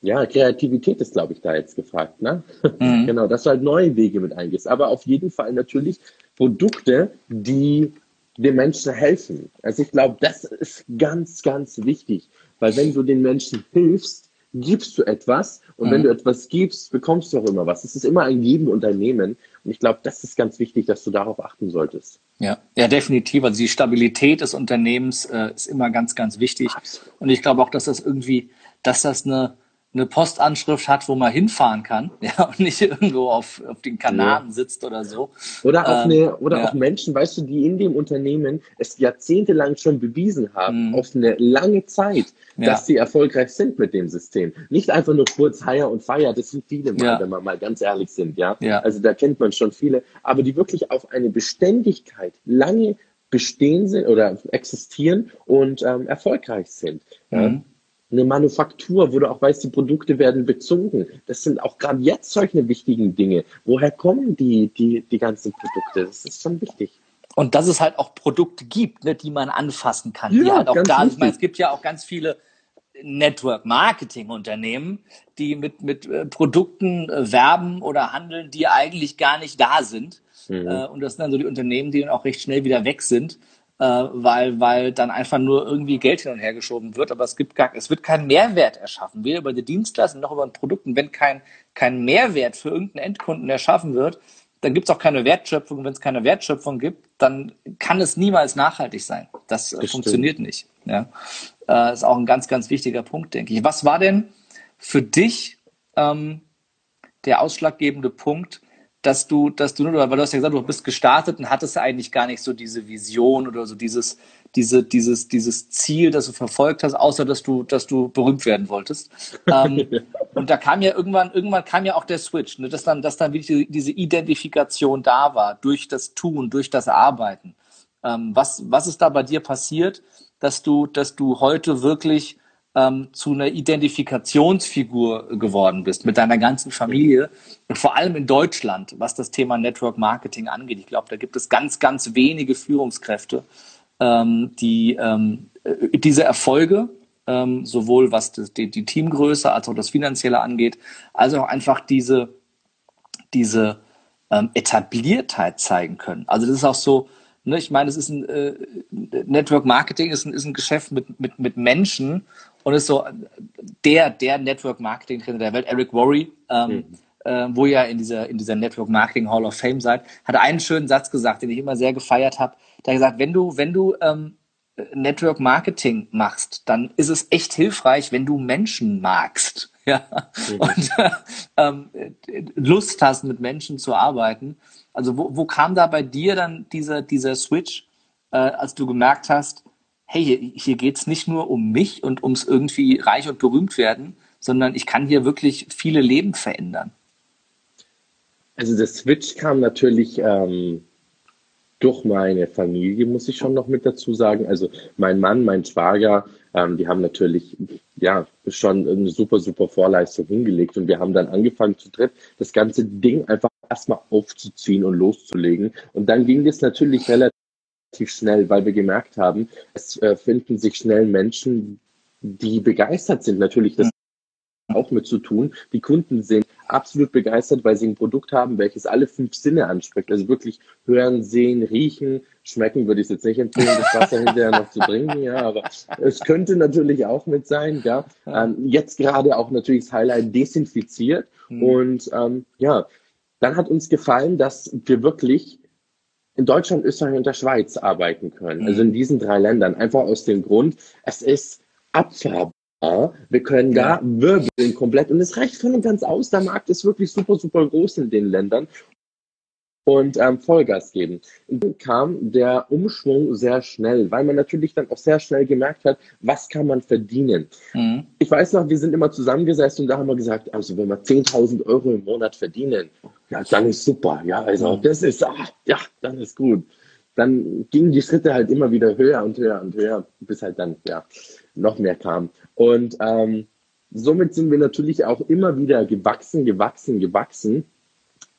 ja, Kreativität ist, glaube ich, da jetzt gefragt, ne? Mhm. genau, dass du halt neue Wege mit eingehst. Aber auf jeden Fall natürlich Produkte, die den Menschen helfen. Also ich glaube, das ist ganz, ganz wichtig, weil wenn du den Menschen hilfst, gibst du etwas und mhm. wenn du etwas gibst, bekommst du auch immer was. Es ist immer ein Geben und ein Nehmen und ich glaube, das ist ganz wichtig, dass du darauf achten solltest. Ja, ja, definitiv. Also die Stabilität des Unternehmens äh, ist immer ganz, ganz wichtig. Absolut. Und ich glaube auch, dass das irgendwie, dass das eine, eine Postanschrift hat, wo man hinfahren kann, ja, und nicht irgendwo auf, auf den Kanaren ja. sitzt oder so. Oder auch ähm, eine, oder ja. auch Menschen, weißt du, die in dem Unternehmen es jahrzehntelang schon bewiesen haben, mhm. auf eine lange Zeit, ja. dass sie erfolgreich sind mit dem System. Nicht einfach nur kurz Hire und Fire, das sind viele mal, wenn wir mal ganz ehrlich sind, ja? ja. Also da kennt man schon viele, aber die wirklich auf eine Beständigkeit lange bestehen sind oder existieren und ähm, erfolgreich sind. Mhm eine Manufaktur, wo du auch weißt, die Produkte werden bezogen. Das sind auch gerade jetzt solche wichtigen Dinge. Woher kommen die, die, die ganzen Produkte? Das ist schon wichtig. Und dass es halt auch Produkte gibt, ne, die man anfassen kann. Ja, die halt auch da, ich meine, es gibt ja auch ganz viele Network-Marketing-Unternehmen, die mit, mit äh, Produkten äh, werben oder handeln, die eigentlich gar nicht da sind. Mhm. Äh, und das sind dann so die Unternehmen, die dann auch recht schnell wieder weg sind äh, weil, weil dann einfach nur irgendwie Geld hin und her geschoben wird, aber es gibt gar, es wird kein Mehrwert erschaffen, weder über die Dienstleistung noch über ein Produkt. Und wenn kein, kein Mehrwert für irgendeinen Endkunden erschaffen wird, dann gibt es auch keine Wertschöpfung. Wenn es keine Wertschöpfung gibt, dann kann es niemals nachhaltig sein. Das, das funktioniert stimmt. nicht. Ja, äh, ist auch ein ganz, ganz wichtiger Punkt, denke ich. Was war denn für dich ähm, der ausschlaggebende Punkt, dass du, dass du, weil du hast ja gesagt, du bist gestartet und hattest eigentlich gar nicht so diese Vision oder so dieses, diese, dieses, dieses Ziel, das du verfolgt hast, außer dass du, dass du berühmt werden wolltest. Ähm, und da kam ja irgendwann, irgendwann kam ja auch der Switch, ne, dass dann, dass dann wirklich diese Identifikation da war durch das Tun, durch das Arbeiten. Ähm, was, was ist da bei dir passiert, dass du, dass du heute wirklich ähm, zu einer Identifikationsfigur geworden bist mit deiner ganzen Familie und vor allem in Deutschland, was das Thema Network Marketing angeht. Ich glaube, da gibt es ganz, ganz wenige Führungskräfte, ähm, die ähm, äh, diese Erfolge, ähm, sowohl was die, die Teamgröße als auch das Finanzielle angeht, also auch einfach diese, diese ähm, Etabliertheit zeigen können. Also das ist auch so, ne, ich meine, es ist ein äh, Network Marketing ist ein, ist ein Geschäft mit, mit, mit Menschen und ist so der, der Network Marketing Trainer der Welt, Eric Worre, ähm, mhm. äh, wo ihr in dieser, in dieser Network Marketing Hall of Fame seid, hat einen schönen Satz gesagt, den ich immer sehr gefeiert habe. Der hat gesagt, wenn du, wenn du ähm, Network Marketing machst, dann ist es echt hilfreich, wenn du Menschen magst. Ja, mhm. und ähm, Lust hast, mit Menschen zu arbeiten. Also wo, wo kam da bei dir dann dieser, dieser Switch, äh, als du gemerkt hast, hey, hier, hier geht es nicht nur um mich und ums irgendwie reich und berühmt werden, sondern ich kann hier wirklich viele Leben verändern. Also der Switch kam natürlich ähm, durch meine Familie, muss ich schon noch mit dazu sagen. Also mein Mann, mein Schwager, ähm, die haben natürlich ja schon eine super, super Vorleistung hingelegt und wir haben dann angefangen zu dritt, das ganze Ding einfach erstmal aufzuziehen und loszulegen. Und dann ging das natürlich relativ relativ schnell, weil wir gemerkt haben, es äh, finden sich schnell Menschen, die begeistert sind. Natürlich, das auch mit zu tun. Die Kunden sind absolut begeistert, weil sie ein Produkt haben, welches alle fünf Sinne anspricht. Also wirklich hören, sehen, riechen, schmecken würde ich es jetzt nicht empfehlen, das Wasser hinterher noch zu trinken, ja, aber es könnte natürlich auch mit sein, ja. Ähm, jetzt gerade auch natürlich das Highlight desinfiziert mhm. und ähm, ja, dann hat uns gefallen, dass wir wirklich in Deutschland, Österreich und der Schweiz arbeiten können. Also in mhm. diesen drei Ländern. Einfach aus dem Grund, es ist abfahrbar. Wir können da wirbeln komplett und es reicht voll und ganz aus. Der Markt ist wirklich super, super groß in den Ländern und ähm, Vollgas geben. Und dann kam der Umschwung sehr schnell, weil man natürlich dann auch sehr schnell gemerkt hat, was kann man verdienen. Mhm. Ich weiß noch, wir sind immer zusammengesessen und da haben wir gesagt, also wenn wir 10.000 Euro im Monat verdienen, ja, dann ist super. Ja, also mhm. das ist, ach, ja, dann ist gut. Dann gingen die Schritte halt immer wieder höher und höher und höher, bis halt dann, ja, noch mehr kam. Und ähm, somit sind wir natürlich auch immer wieder gewachsen, gewachsen, gewachsen.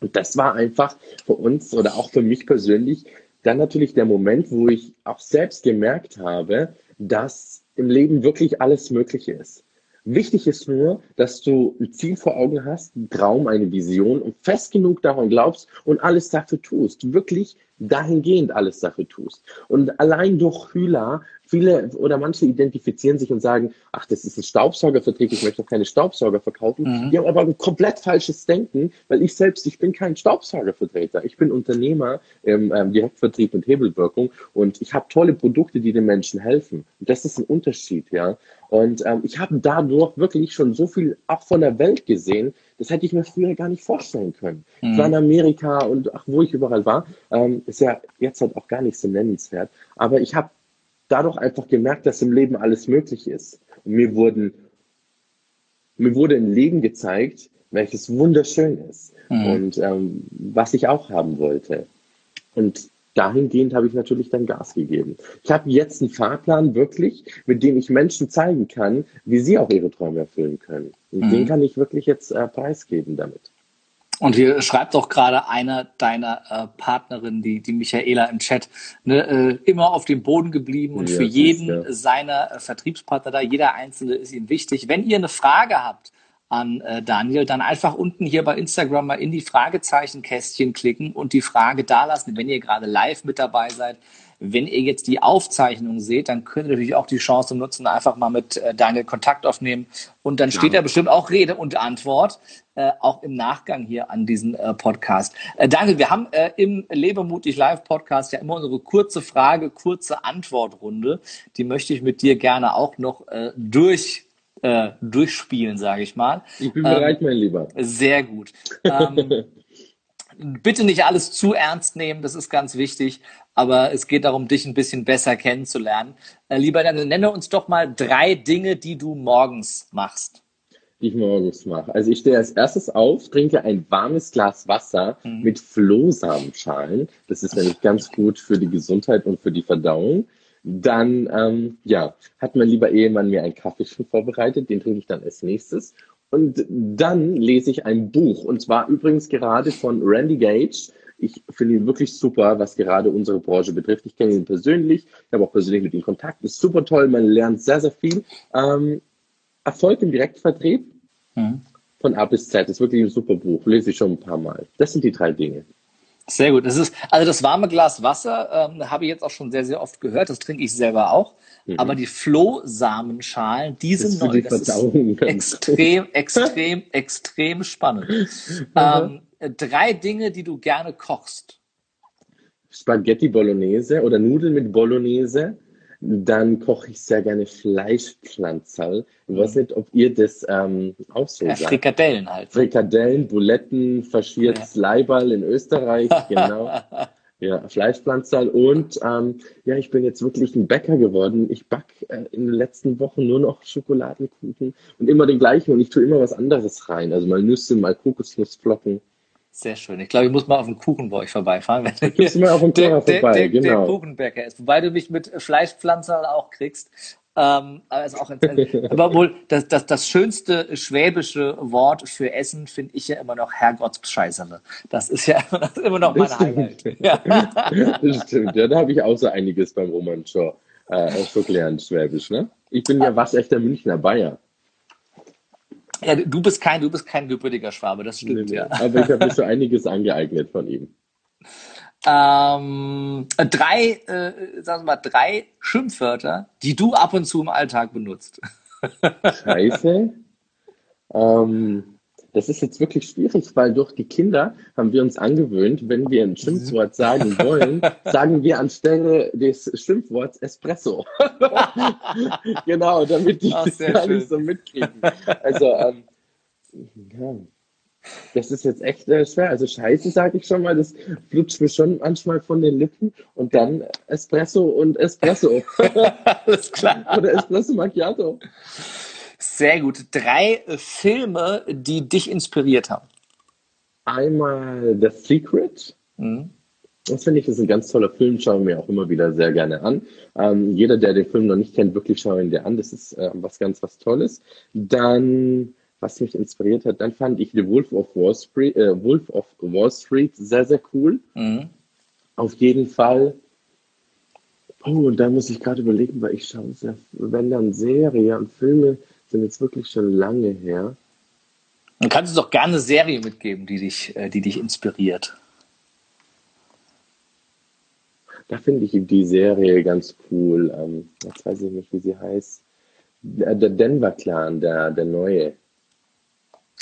Und das war einfach für uns oder auch für mich persönlich dann natürlich der Moment, wo ich auch selbst gemerkt habe, dass im Leben wirklich alles möglich ist. Wichtig ist nur, dass du ein Ziel vor Augen hast, einen Traum, eine Vision und fest genug daran glaubst und alles dafür tust. Wirklich dahingehend alles dafür tust. Und allein durch Hühler, viele oder manche identifizieren sich und sagen, ach, das ist ein Staubsaugervertrieb, ich möchte doch keine Staubsauger verkaufen. Mhm. Die haben aber ein komplett falsches Denken, weil ich selbst, ich bin kein Staubsaugervertreter. Ich bin Unternehmer im ähm, Direktvertrieb und Hebelwirkung und ich habe tolle Produkte, die den Menschen helfen. Und das ist ein Unterschied, ja. Und ähm, ich habe dadurch wirklich schon so viel auch von der Welt gesehen, das hätte ich mir früher gar nicht vorstellen können. Mhm. Ich war in Amerika und ach, wo ich überall war, ähm, ist ja jetzt halt auch gar nicht so nennenswert. Aber ich habe dadurch einfach gemerkt, dass im Leben alles möglich ist. Und mir wurden, mir wurde ein Leben gezeigt, welches wunderschön ist mhm. und ähm, was ich auch haben wollte. Und dahingehend habe ich natürlich dann Gas gegeben. Ich habe jetzt einen Fahrplan wirklich, mit dem ich Menschen zeigen kann, wie sie auch ihre Träume erfüllen können. Und mhm. den kann ich wirklich jetzt äh, preisgeben damit. Und hier schreibt auch gerade einer deiner äh, Partnerinnen, die, die Michaela im Chat, ne, äh, immer auf dem Boden geblieben und ja, für jeden ja. seiner äh, Vertriebspartner da, jeder einzelne ist ihm wichtig. Wenn ihr eine Frage habt an äh, Daniel, dann einfach unten hier bei Instagram mal in die Fragezeichenkästchen klicken und die Frage dalassen, wenn ihr gerade live mit dabei seid. Wenn ihr jetzt die Aufzeichnung seht, dann könnt ihr natürlich auch die Chance nutzen, einfach mal mit äh, Daniel Kontakt aufnehmen. Und dann steht ja. da bestimmt auch Rede und Antwort, äh, auch im Nachgang hier an diesen äh, Podcast. Äh, Daniel, wir haben äh, im Lebemutig Live Podcast ja immer unsere kurze Frage, kurze Antwortrunde. Die möchte ich mit dir gerne auch noch äh, durch äh, durchspielen, sage ich mal. Ich bin bereit, ähm, mein Lieber. Sehr gut. Ähm, bitte nicht alles zu ernst nehmen, das ist ganz wichtig, aber es geht darum, dich ein bisschen besser kennenzulernen. Äh, lieber Daniel, nenne uns doch mal drei Dinge, die du morgens machst die ich morgens mache. Also ich stehe als erstes auf, trinke ein warmes Glas Wasser mhm. mit Flohsamenschalen. Das ist nämlich ganz gut für die Gesundheit und für die Verdauung. Dann, ähm, ja, hat mein lieber Ehemann mir einen Kaffee schon vorbereitet, den trinke ich dann als nächstes. Und dann lese ich ein Buch, und zwar übrigens gerade von Randy Gage. Ich finde ihn wirklich super, was gerade unsere Branche betrifft. Ich kenne ihn persönlich, ich habe auch persönlich mit ihm Kontakt. Ist super toll, man lernt sehr, sehr viel. Ähm, Erfolg im Direktvertrieb mhm. von A bis Z. Ist wirklich ein super Buch. Lese ich schon ein paar Mal. Das sind die drei Dinge. Sehr gut. Das ist, also das warme Glas Wasser ähm, habe ich jetzt auch schon sehr, sehr oft gehört. Das trinke ich selber auch. Mhm. Aber die Flohsamenschalen, die sind neu. Die das ist extrem, extrem, extrem spannend. Ähm, drei Dinge, die du gerne kochst. Spaghetti Bolognese oder Nudeln mit Bolognese dann koche ich sehr gerne Fleischpflanzerl. Ich weiß nicht, ob ihr das ähm, auch so ja, sagt. Frikadellen halt. Frikadellen, Buletten, faschiertes ja. Leiberl in Österreich, genau. ja, Fleischpflanzerl. Und ähm, ja, ich bin jetzt wirklich ein Bäcker geworden. Ich backe äh, in den letzten Wochen nur noch Schokoladenkuchen und immer den gleichen und ich tue immer was anderes rein. Also mal Nüsse, mal Kokosnussflocken. Sehr schön. Ich glaube, ich muss mal auf den Kuchen bei euch vorbeifahren. Wenn du mal auf den Kuchen vorbei, der, genau. Der Kuchenbäcker ist. Wobei du mich mit Fleischpflanzer auch kriegst. Ähm, aber ist auch aber wohl das, das, das schönste schwäbische Wort für Essen finde ich ja immer noch Herrgottsscheißerle. Das ist ja immer, immer noch meine Highlight. Ja. Das stimmt. Ja, da habe ich auch so einiges beim Roman Shaw äh, so gelernt, Schwäbisch. Ne? Ich bin ja waschechter Münchner Bayer. Ja, du bist kein, du bist kein gebürtiger Schwabe, das stimmt, nee, ja. Aber ich habe mir so einiges angeeignet von ihm. Ähm, drei, äh, sagen wir mal, drei Schimpfwörter, die du ab und zu im Alltag benutzt. Scheiße. ähm, das ist jetzt wirklich schwierig, weil durch die Kinder haben wir uns angewöhnt, wenn wir ein Schimpfwort sagen wollen, sagen wir anstelle des Schimpfworts Espresso. genau, damit die Ach, das gar schön. nicht so mitkriegen. Also, ähm, ja. Das ist jetzt echt äh, schwer. Also Scheiße sage ich schon mal, das flutscht mir schon manchmal von den Lippen und dann Espresso und Espresso. Alles klar. Oder Espresso Macchiato. Sehr gut. Drei Filme, die dich inspiriert haben. Einmal The Secret. Mhm. Das finde ich ist ein ganz toller Film, schauen wir auch immer wieder sehr gerne an. Ähm, jeder, der den Film noch nicht kennt, wirklich schauen ihn dir an. Das ist äh, was ganz was Tolles. Dann, was mich inspiriert hat, dann fand ich The Wolf of Wall Street, äh, Wolf of Wall Street sehr, sehr cool. Mhm. Auf jeden Fall. Oh, und da muss ich gerade überlegen, weil ich schaue sehr, wenn dann Serie und Filme sind jetzt wirklich schon lange her. Dann kannst du doch gerne eine Serie mitgeben, die dich, äh, die dich inspiriert. Da finde ich die Serie ganz cool. Ähm, jetzt weiß ich nicht, wie sie heißt. Der, Denver Clan, der, der neue.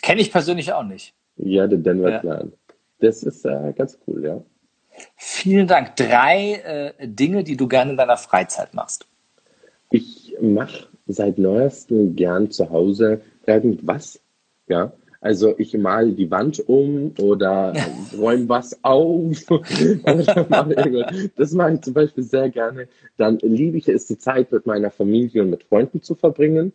Kenne ich persönlich auch nicht. Ja, der Denver ja. Clan. Das ist äh, ganz cool, ja. Vielen Dank. Drei äh, Dinge, die du gerne in deiner Freizeit machst. Ich mache seit neuestem gern zu Hause irgendwas. Ja, also ich male die Wand um oder räume was auf. das mache ich zum Beispiel sehr gerne. Dann liebe ich es, die Zeit mit meiner Familie und mit Freunden zu verbringen.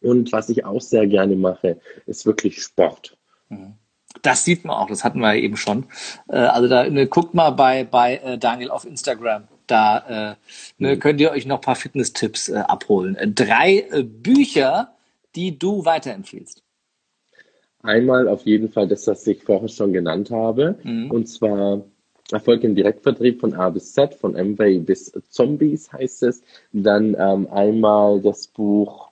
Und was ich auch sehr gerne mache, ist wirklich Sport. Mhm. Das sieht man auch, das hatten wir eben schon. Äh, also da ne, guckt mal bei, bei äh, Daniel auf Instagram. Da äh, ne, mhm. könnt ihr euch noch ein paar Fitness-Tipps äh, abholen. Äh, drei äh, Bücher, die du weiterempfiehlst. Einmal auf jeden Fall das, was ich vorher schon genannt habe. Mhm. Und zwar Erfolg im Direktvertrieb von A bis Z, von Amway bis Zombies heißt es. Dann ähm, einmal das Buch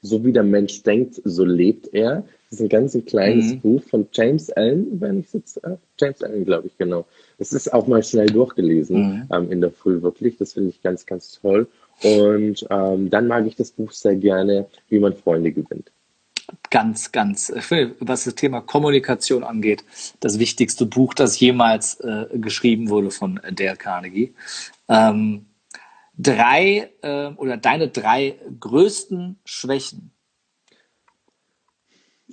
So wie der Mensch denkt, so lebt er. Das ist ein ganz kleines mhm. Buch von James Allen, wenn ich jetzt, äh, James Allen, glaube ich, genau. Das ist auch mal schnell durchgelesen mhm. ähm, in der Früh, wirklich. Das finde ich ganz, ganz toll. Und ähm, dann mag ich das Buch sehr gerne, wie man Freunde gewinnt. Ganz, ganz, was das Thema Kommunikation angeht, das wichtigste Buch, das jemals äh, geschrieben wurde von Dale Carnegie. Ähm, drei äh, oder deine drei größten Schwächen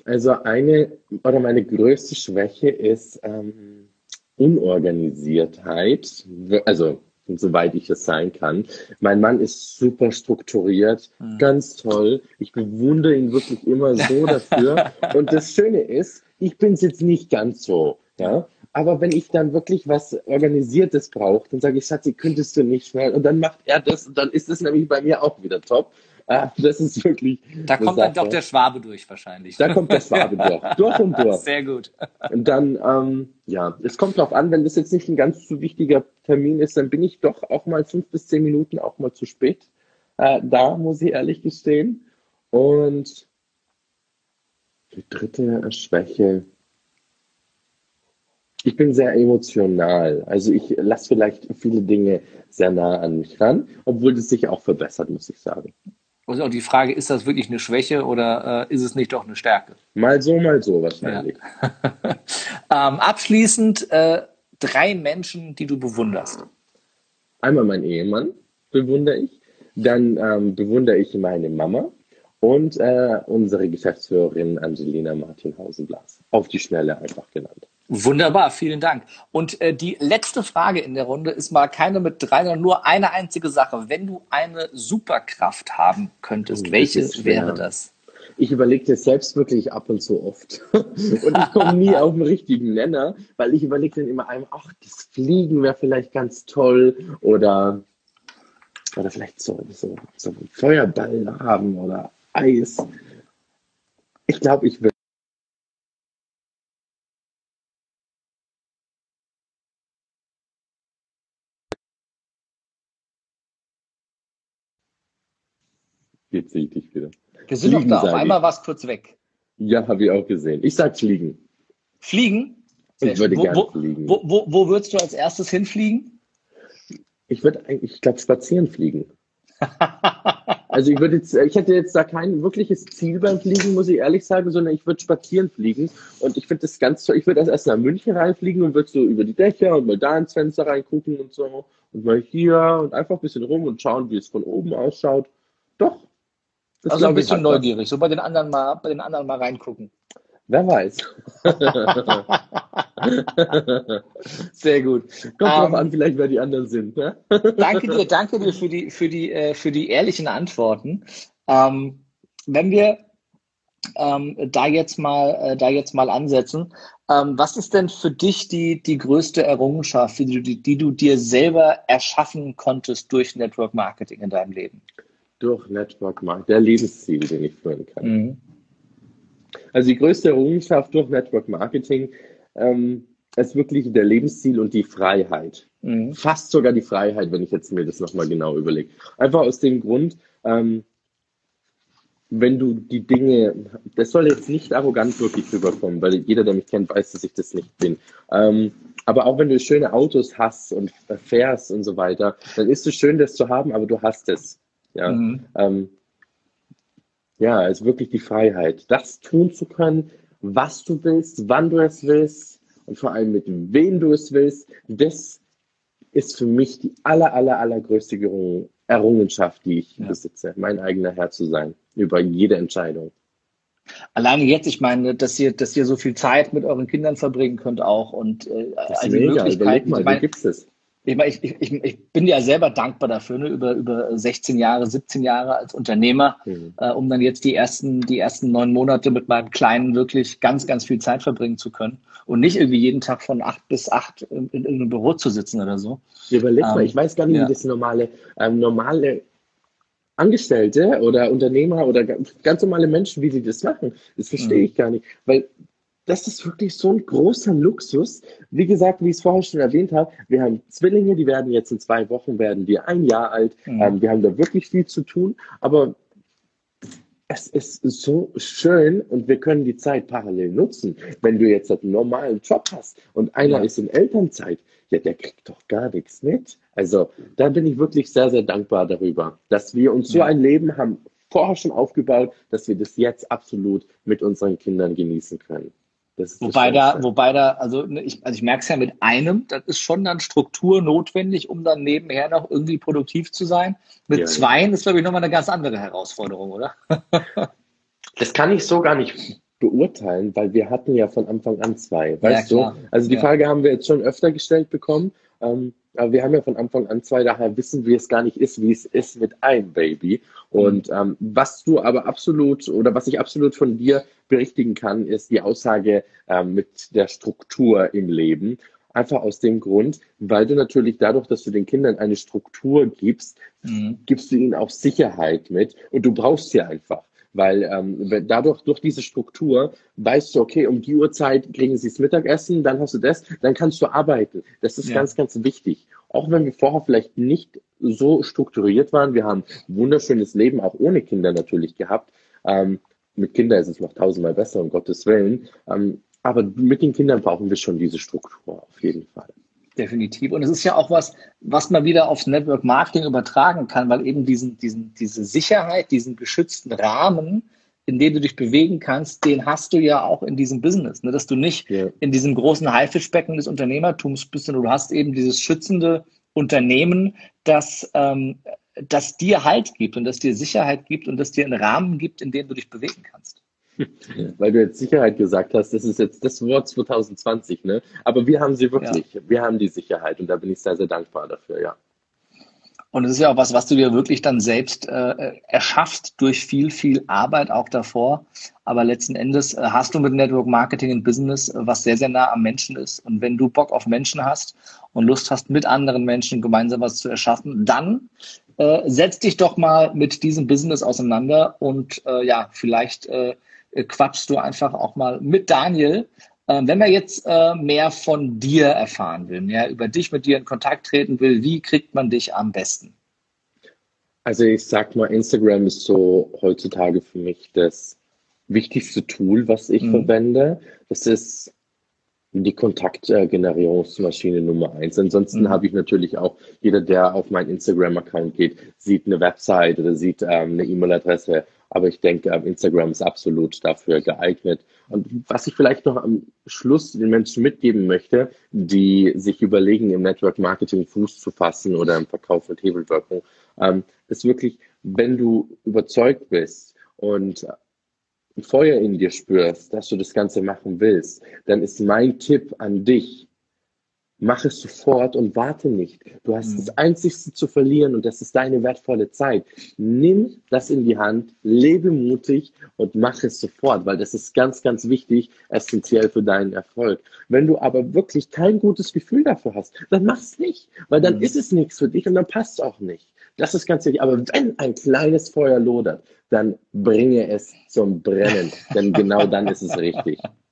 also eine oder meine größte Schwäche ist, ähm, Unorganisiertheit, also soweit ich es sein kann. Mein Mann ist super strukturiert, mhm. ganz toll. Ich bewundere ihn wirklich immer so dafür. Und das Schöne ist, ich bin es jetzt nicht ganz so. Ja? Aber wenn ich dann wirklich was Organisiertes brauche, dann sage ich, Schatzi, könntest du nicht schnell? Und dann macht er das und dann ist es nämlich bei mir auch wieder top. Das ist wirklich. Da kommt dann doch der Schwabe durch wahrscheinlich. Da kommt der Schwabe durch. Durch und durch. Sehr gut. Und dann, ähm, ja, es kommt drauf an, wenn das jetzt nicht ein ganz zu wichtiger Termin ist, dann bin ich doch auch mal fünf bis zehn Minuten auch mal zu spät. Äh, da muss ich ehrlich gestehen. Und die dritte Schwäche. Ich bin sehr emotional. Also ich lasse vielleicht viele Dinge sehr nah an mich ran, obwohl das sich auch verbessert, muss ich sagen. Und auch die Frage, ist das wirklich eine Schwäche oder äh, ist es nicht doch eine Stärke? Mal so, mal so wahrscheinlich. Ja. ähm, abschließend äh, drei Menschen, die du bewunderst. Einmal mein Ehemann bewundere ich, dann ähm, bewundere ich meine Mama und äh, unsere Geschäftsführerin Angelina Martin Hausenblas. Auf die Schnelle einfach genannt. Wunderbar, vielen Dank. Und äh, die letzte Frage in der Runde ist mal keine mit drei, sondern nur eine einzige Sache. Wenn du eine Superkraft haben könntest, oh, welche wäre das? Ich überlege das selbst wirklich ab und zu oft. und ich komme nie auf den richtigen Nenner, weil ich überlege dann immer einem, ach, das Fliegen wäre vielleicht ganz toll oder, oder vielleicht so, so, so einen Feuerball haben oder Eis. Ich glaube, ich würde Jetzt sehe ich dich wieder. Wir sind fliegen, doch da. Auf einmal war es kurz weg. Ja, habe ich auch gesehen. Ich sag fliegen. Fliegen? Sehr ich würde gerne wo, fliegen. Wo, wo, wo würdest du als erstes hinfliegen? Ich würde eigentlich, ich glaube, spazieren fliegen. also ich würde jetzt, ich hätte jetzt da kein wirkliches Ziel beim Fliegen, muss ich ehrlich sagen, sondern ich würde spazieren fliegen. Und ich finde das ganz toll. Ich würde erst nach München reinfliegen und würde so über die Dächer und mal da ins Fenster reingucken und so. Und mal hier und einfach ein bisschen rum und schauen, wie es von oben ausschaut. Doch, das also ein bisschen neugierig, so bei den anderen mal, bei den anderen mal reingucken. Wer weiß. Sehr gut. Kommt um, drauf ähm, an, vielleicht wer die anderen sind. Ne? danke dir, danke dir für die, für die, äh, für die ehrlichen Antworten. Ähm, wenn wir ähm, da jetzt mal, äh, da jetzt mal ansetzen, ähm, was ist denn für dich die, die größte Errungenschaft, die die, die du dir selber erschaffen konntest durch Network Marketing in deinem Leben? Durch Network Marketing, der Lebensziel, den ich führen kann. Mhm. Also die größte Errungenschaft durch Network Marketing ähm, ist wirklich der Lebensziel und die Freiheit. Mhm. Fast sogar die Freiheit, wenn ich jetzt mir das nochmal genau überlege. Einfach aus dem Grund, ähm, wenn du die Dinge, das soll jetzt nicht arrogant wirklich rüberkommen, weil jeder, der mich kennt, weiß, dass ich das nicht bin. Ähm, aber auch wenn du schöne Autos hast und fährst und so weiter, dann ist es schön, das zu haben, aber du hast es. Ja, mhm. ähm, ja, es ist wirklich die Freiheit, das tun zu können, was du willst, wann du es willst und vor allem mit wem du es willst. Das ist für mich die aller, aller, allergrößte Errungenschaft, die ich ja. besitze, mein eigener Herr zu sein über jede Entscheidung. Alleine jetzt, ich meine, dass ihr, dass ihr so viel Zeit mit euren Kindern verbringen könnt auch und äh, das ist mega. Überleg mal, ich meine, wie gibt's das? Ich, ich, ich, ich bin ja selber dankbar dafür, ne, über, über 16 Jahre, 17 Jahre als Unternehmer, mhm. äh, um dann jetzt die ersten, die ersten neun Monate mit meinem Kleinen wirklich ganz, ganz viel Zeit verbringen zu können und nicht irgendwie jeden Tag von acht bis acht in, in einem Büro zu sitzen oder so. Überleg mal, ähm, ich weiß gar nicht, ja. wie das normale, ähm, normale Angestellte oder Unternehmer oder ganz normale Menschen, wie die das machen. Das verstehe mhm. ich gar nicht. Weil das ist wirklich so ein großer Luxus. Wie gesagt, wie ich es vorher schon erwähnt habe, wir haben Zwillinge, die werden jetzt in zwei Wochen, werden die ein Jahr alt. Mhm. Ähm, wir haben da wirklich viel zu tun, aber es ist so schön und wir können die Zeit parallel nutzen. Wenn du jetzt einen normalen Job hast und einer ja. ist in Elternzeit, ja, der kriegt doch gar nichts mit. Also da bin ich wirklich sehr, sehr dankbar darüber, dass wir uns so ein Leben haben vorher schon aufgebaut, dass wir das jetzt absolut mit unseren Kindern genießen können wobei da, wobei da, also ne, ich, also ich merke es ja mit einem, das ist schon dann Struktur notwendig, um dann nebenher noch irgendwie produktiv zu sein. Mit ja, zweien ja. ist, glaube ich, nochmal eine ganz andere Herausforderung, oder? das kann ich so gar nicht beurteilen, weil wir hatten ja von Anfang an zwei, weißt ja, du? Also die. Frage haben wir jetzt schon öfter gestellt bekommen, ähm, aber wir haben ja von Anfang an zwei, daher wissen wir es gar nicht ist, wie es ist mit einem Baby. Und mhm. ähm, was du aber absolut oder was ich absolut von dir berichtigen kann, ist die Aussage ähm, mit der Struktur im Leben. Einfach aus dem Grund, weil du natürlich dadurch, dass du den Kindern eine Struktur gibst, mhm. gibst du ihnen auch Sicherheit mit und du brauchst sie einfach. Weil ähm, dadurch, durch diese Struktur, weißt du, okay, um die Uhrzeit kriegen sie das Mittagessen, dann hast du das, dann kannst du arbeiten. Das ist ja. ganz, ganz wichtig. Auch wenn wir vorher vielleicht nicht so strukturiert waren, wir haben ein wunderschönes Leben auch ohne Kinder natürlich gehabt. Ähm, mit Kindern ist es noch tausendmal besser, um Gottes Willen. Ähm, aber mit den Kindern brauchen wir schon diese Struktur, auf jeden Fall. Definitiv. Und es ist ja auch was, was man wieder aufs Network Marketing übertragen kann, weil eben diesen, diesen, diese Sicherheit, diesen geschützten Rahmen, in dem du dich bewegen kannst, den hast du ja auch in diesem Business, ne? dass du nicht ja. in diesem großen Haifischbecken des Unternehmertums bist, sondern du hast eben dieses schützende Unternehmen, das, ähm, das dir Halt gibt und das dir Sicherheit gibt und das dir einen Rahmen gibt, in dem du dich bewegen kannst. Weil du jetzt Sicherheit gesagt hast, das ist jetzt das Wort 2020, ne? Aber wir haben sie wirklich. Ja. Wir haben die Sicherheit und da bin ich sehr, sehr dankbar dafür, ja. Und es ist ja auch was, was du dir wirklich dann selbst äh, erschaffst durch viel, viel Arbeit auch davor. Aber letzten Endes äh, hast du mit Network Marketing ein Business, äh, was sehr, sehr nah am Menschen ist. Und wenn du Bock auf Menschen hast und Lust hast, mit anderen Menschen gemeinsam was zu erschaffen, dann äh, setz dich doch mal mit diesem Business auseinander und äh, ja, vielleicht äh, äh, quatschst du einfach auch mal mit Daniel. Ähm, wenn man jetzt äh, mehr von dir erfahren will, mehr über dich mit dir in Kontakt treten will, wie kriegt man dich am besten? Also ich sag mal, Instagram ist so heutzutage für mich das wichtigste Tool, was ich mhm. verwende. Das ist die Kontaktgenerierungsmaschine Nummer eins. Ansonsten mhm. habe ich natürlich auch, jeder, der auf meinen Instagram-Account geht, sieht eine Website oder sieht ähm, eine E-Mail-Adresse aber ich denke, Instagram ist absolut dafür geeignet. Und was ich vielleicht noch am Schluss den Menschen mitgeben möchte, die sich überlegen, im Network Marketing Fuß zu fassen oder im Verkauf mit Hebelwirkung, ähm, ist wirklich, wenn du überzeugt bist und Feuer in dir spürst, dass du das Ganze machen willst, dann ist mein Tipp an dich, Mach es sofort und warte nicht. Du hast mhm. das Einzigste zu verlieren und das ist deine wertvolle Zeit. Nimm das in die Hand, lebe mutig und mach es sofort, weil das ist ganz, ganz wichtig, essentiell für deinen Erfolg. Wenn du aber wirklich kein gutes Gefühl dafür hast, dann mach es nicht, weil dann mhm. ist es nichts für dich und dann passt es auch nicht. Das ist ganz wichtig. Aber wenn ein kleines Feuer lodert, dann bringe es zum Brennen, denn genau dann ist es richtig.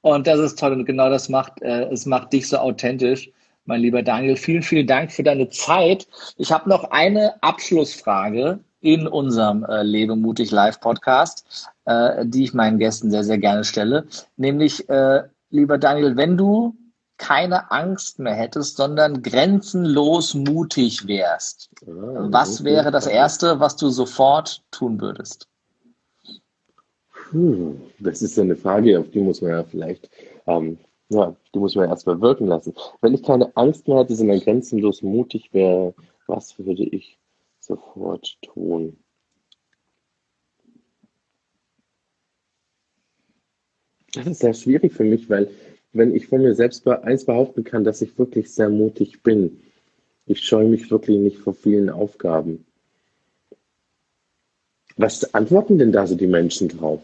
Und das ist toll und genau das macht, äh, es macht dich so authentisch. Mein lieber Daniel, vielen, vielen Dank für deine Zeit. Ich habe noch eine Abschlussfrage in unserem äh, Lebe mutig Live Podcast, äh, die ich meinen Gästen sehr, sehr gerne stelle. Nämlich, äh, lieber Daniel, wenn du keine Angst mehr hättest, sondern grenzenlos mutig wärst, ah, was wäre das Erste, was du sofort tun würdest? Puh, das ist ja eine Frage, auf die muss man ja vielleicht, ähm, ja, die muss man ja erstmal wirken lassen. Wenn ich keine Angst mehr hätte, sondern grenzenlos mutig wäre, was würde ich sofort tun? Das ist sehr schwierig für mich, weil wenn ich von mir selbst eins behaupten kann, dass ich wirklich sehr mutig bin, ich scheue mich wirklich nicht vor vielen Aufgaben. Was antworten denn da so die Menschen drauf?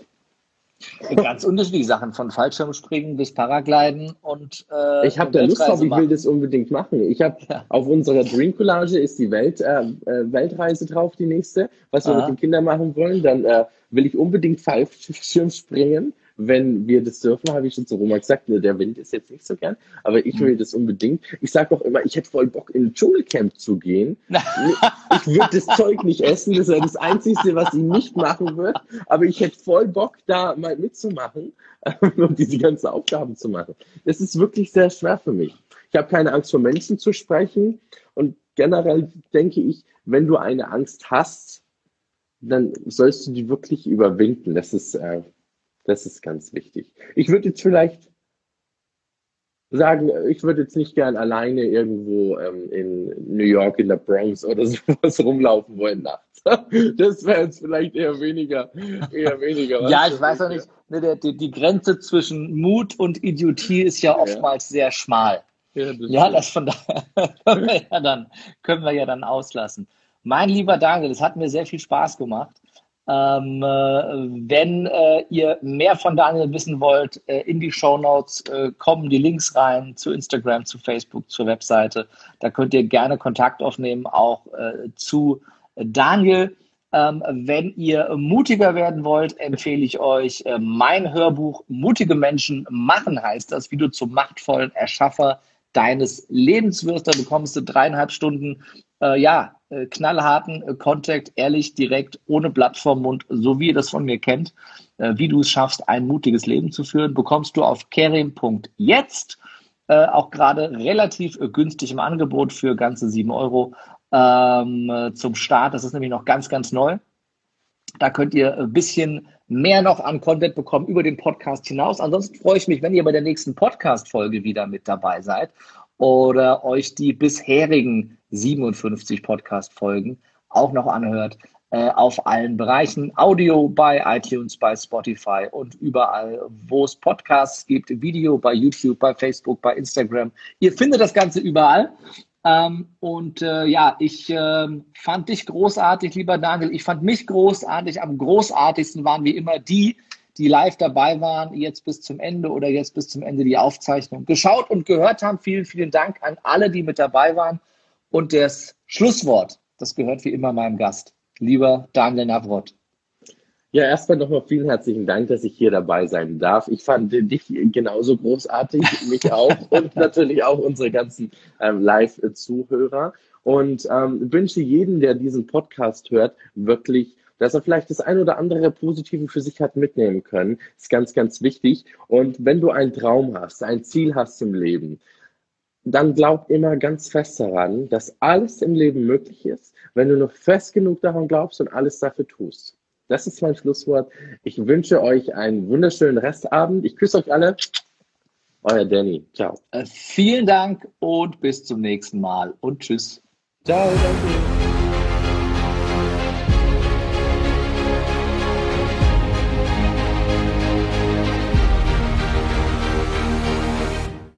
Ganz unterschiedliche Sachen, von Fallschirmspringen bis Paragliden und äh, Ich habe da Lust drauf, ich will das unbedingt machen. Ich habe ja. auf unserer Dream Collage ist die Welt, äh, äh, Weltreise drauf, die nächste, was wir Aha. mit den Kindern machen wollen. Dann äh, will ich unbedingt Fallschirmspringen wenn wir das dürfen, habe ich schon zu Roma gesagt, ne, der Wind ist jetzt nicht so gern, aber ich will mhm. das unbedingt. Ich sage auch immer, ich hätte voll Bock, in ein Dschungelcamp zu gehen. ich würde das Zeug nicht essen, das wäre das Einzige, was ich nicht machen würde, aber ich hätte voll Bock, da mal mitzumachen und diese ganzen Aufgaben zu machen. Das ist wirklich sehr schwer für mich. Ich habe keine Angst vor Menschen zu sprechen und generell denke ich, wenn du eine Angst hast, dann sollst du die wirklich überwinden. Das ist äh, das ist ganz wichtig. Ich würde jetzt vielleicht sagen, ich würde jetzt nicht gern alleine irgendwo ähm, in New York in der Bronx oder sowas rumlaufen wollen nachts. Das wäre jetzt vielleicht eher weniger, eher weniger. ja, ich weiß auch nicht, ne, die, die, Grenze zwischen Mut und Idiotie ist ja oftmals ja. sehr schmal. Ja, das, ja, das von daher können wir, ja dann, können wir ja dann auslassen. Mein lieber Daniel, es hat mir sehr viel Spaß gemacht. Ähm, äh, wenn äh, ihr mehr von Daniel wissen wollt, äh, in die Show Notes äh, kommen die Links rein zu Instagram, zu Facebook, zur Webseite. Da könnt ihr gerne Kontakt aufnehmen, auch äh, zu Daniel. Ähm, wenn ihr mutiger werden wollt, empfehle ich euch äh, mein Hörbuch Mutige Menschen machen heißt das, wie du zum machtvollen Erschaffer deines Lebens wirst. Da bekommst du dreieinhalb Stunden, ja, äh, knallharten äh, Contact, ehrlich, direkt, ohne Blatt vorm Mund, so wie ihr das von mir kennt, äh, wie du es schaffst, ein mutiges Leben zu führen, bekommst du auf kerim.jetzt, auch gerade relativ günstig im Angebot für ganze sieben Euro ähm, zum Start. Das ist nämlich noch ganz, ganz neu. Da könnt ihr ein bisschen mehr noch an Content bekommen über den Podcast hinaus. Ansonsten freue ich mich, wenn ihr bei der nächsten Podcast-Folge wieder mit dabei seid oder euch die bisherigen 57 Podcast-Folgen auch noch anhört äh, auf allen Bereichen. Audio bei iTunes, bei Spotify und überall, wo es Podcasts gibt, Video bei YouTube, bei Facebook, bei Instagram. Ihr findet das Ganze überall. Ähm, und äh, ja, ich äh, fand dich großartig, lieber Daniel. Ich fand mich großartig. Am großartigsten waren wie immer die, die live dabei waren, jetzt bis zum Ende oder jetzt bis zum Ende die Aufzeichnung geschaut und gehört haben. Vielen, vielen Dank an alle, die mit dabei waren. Und das Schlusswort, das gehört wie immer meinem Gast, lieber Daniel Navrot. Ja, erstmal nochmal vielen herzlichen Dank, dass ich hier dabei sein darf. Ich fand dich genauso großartig, mich auch und natürlich auch unsere ganzen ähm, Live-Zuhörer. Und ähm, wünsche jedem, der diesen Podcast hört, wirklich dass er vielleicht das ein oder andere Positive für sich hat mitnehmen können. ist ganz, ganz wichtig. Und wenn du einen Traum hast, ein Ziel hast im Leben, dann glaub immer ganz fest daran, dass alles im Leben möglich ist, wenn du noch fest genug daran glaubst und alles dafür tust. Das ist mein Schlusswort. Ich wünsche euch einen wunderschönen Restabend. Ich küsse euch alle. Euer Danny. Ciao. Äh, vielen Dank und bis zum nächsten Mal und tschüss. Ciao, danke.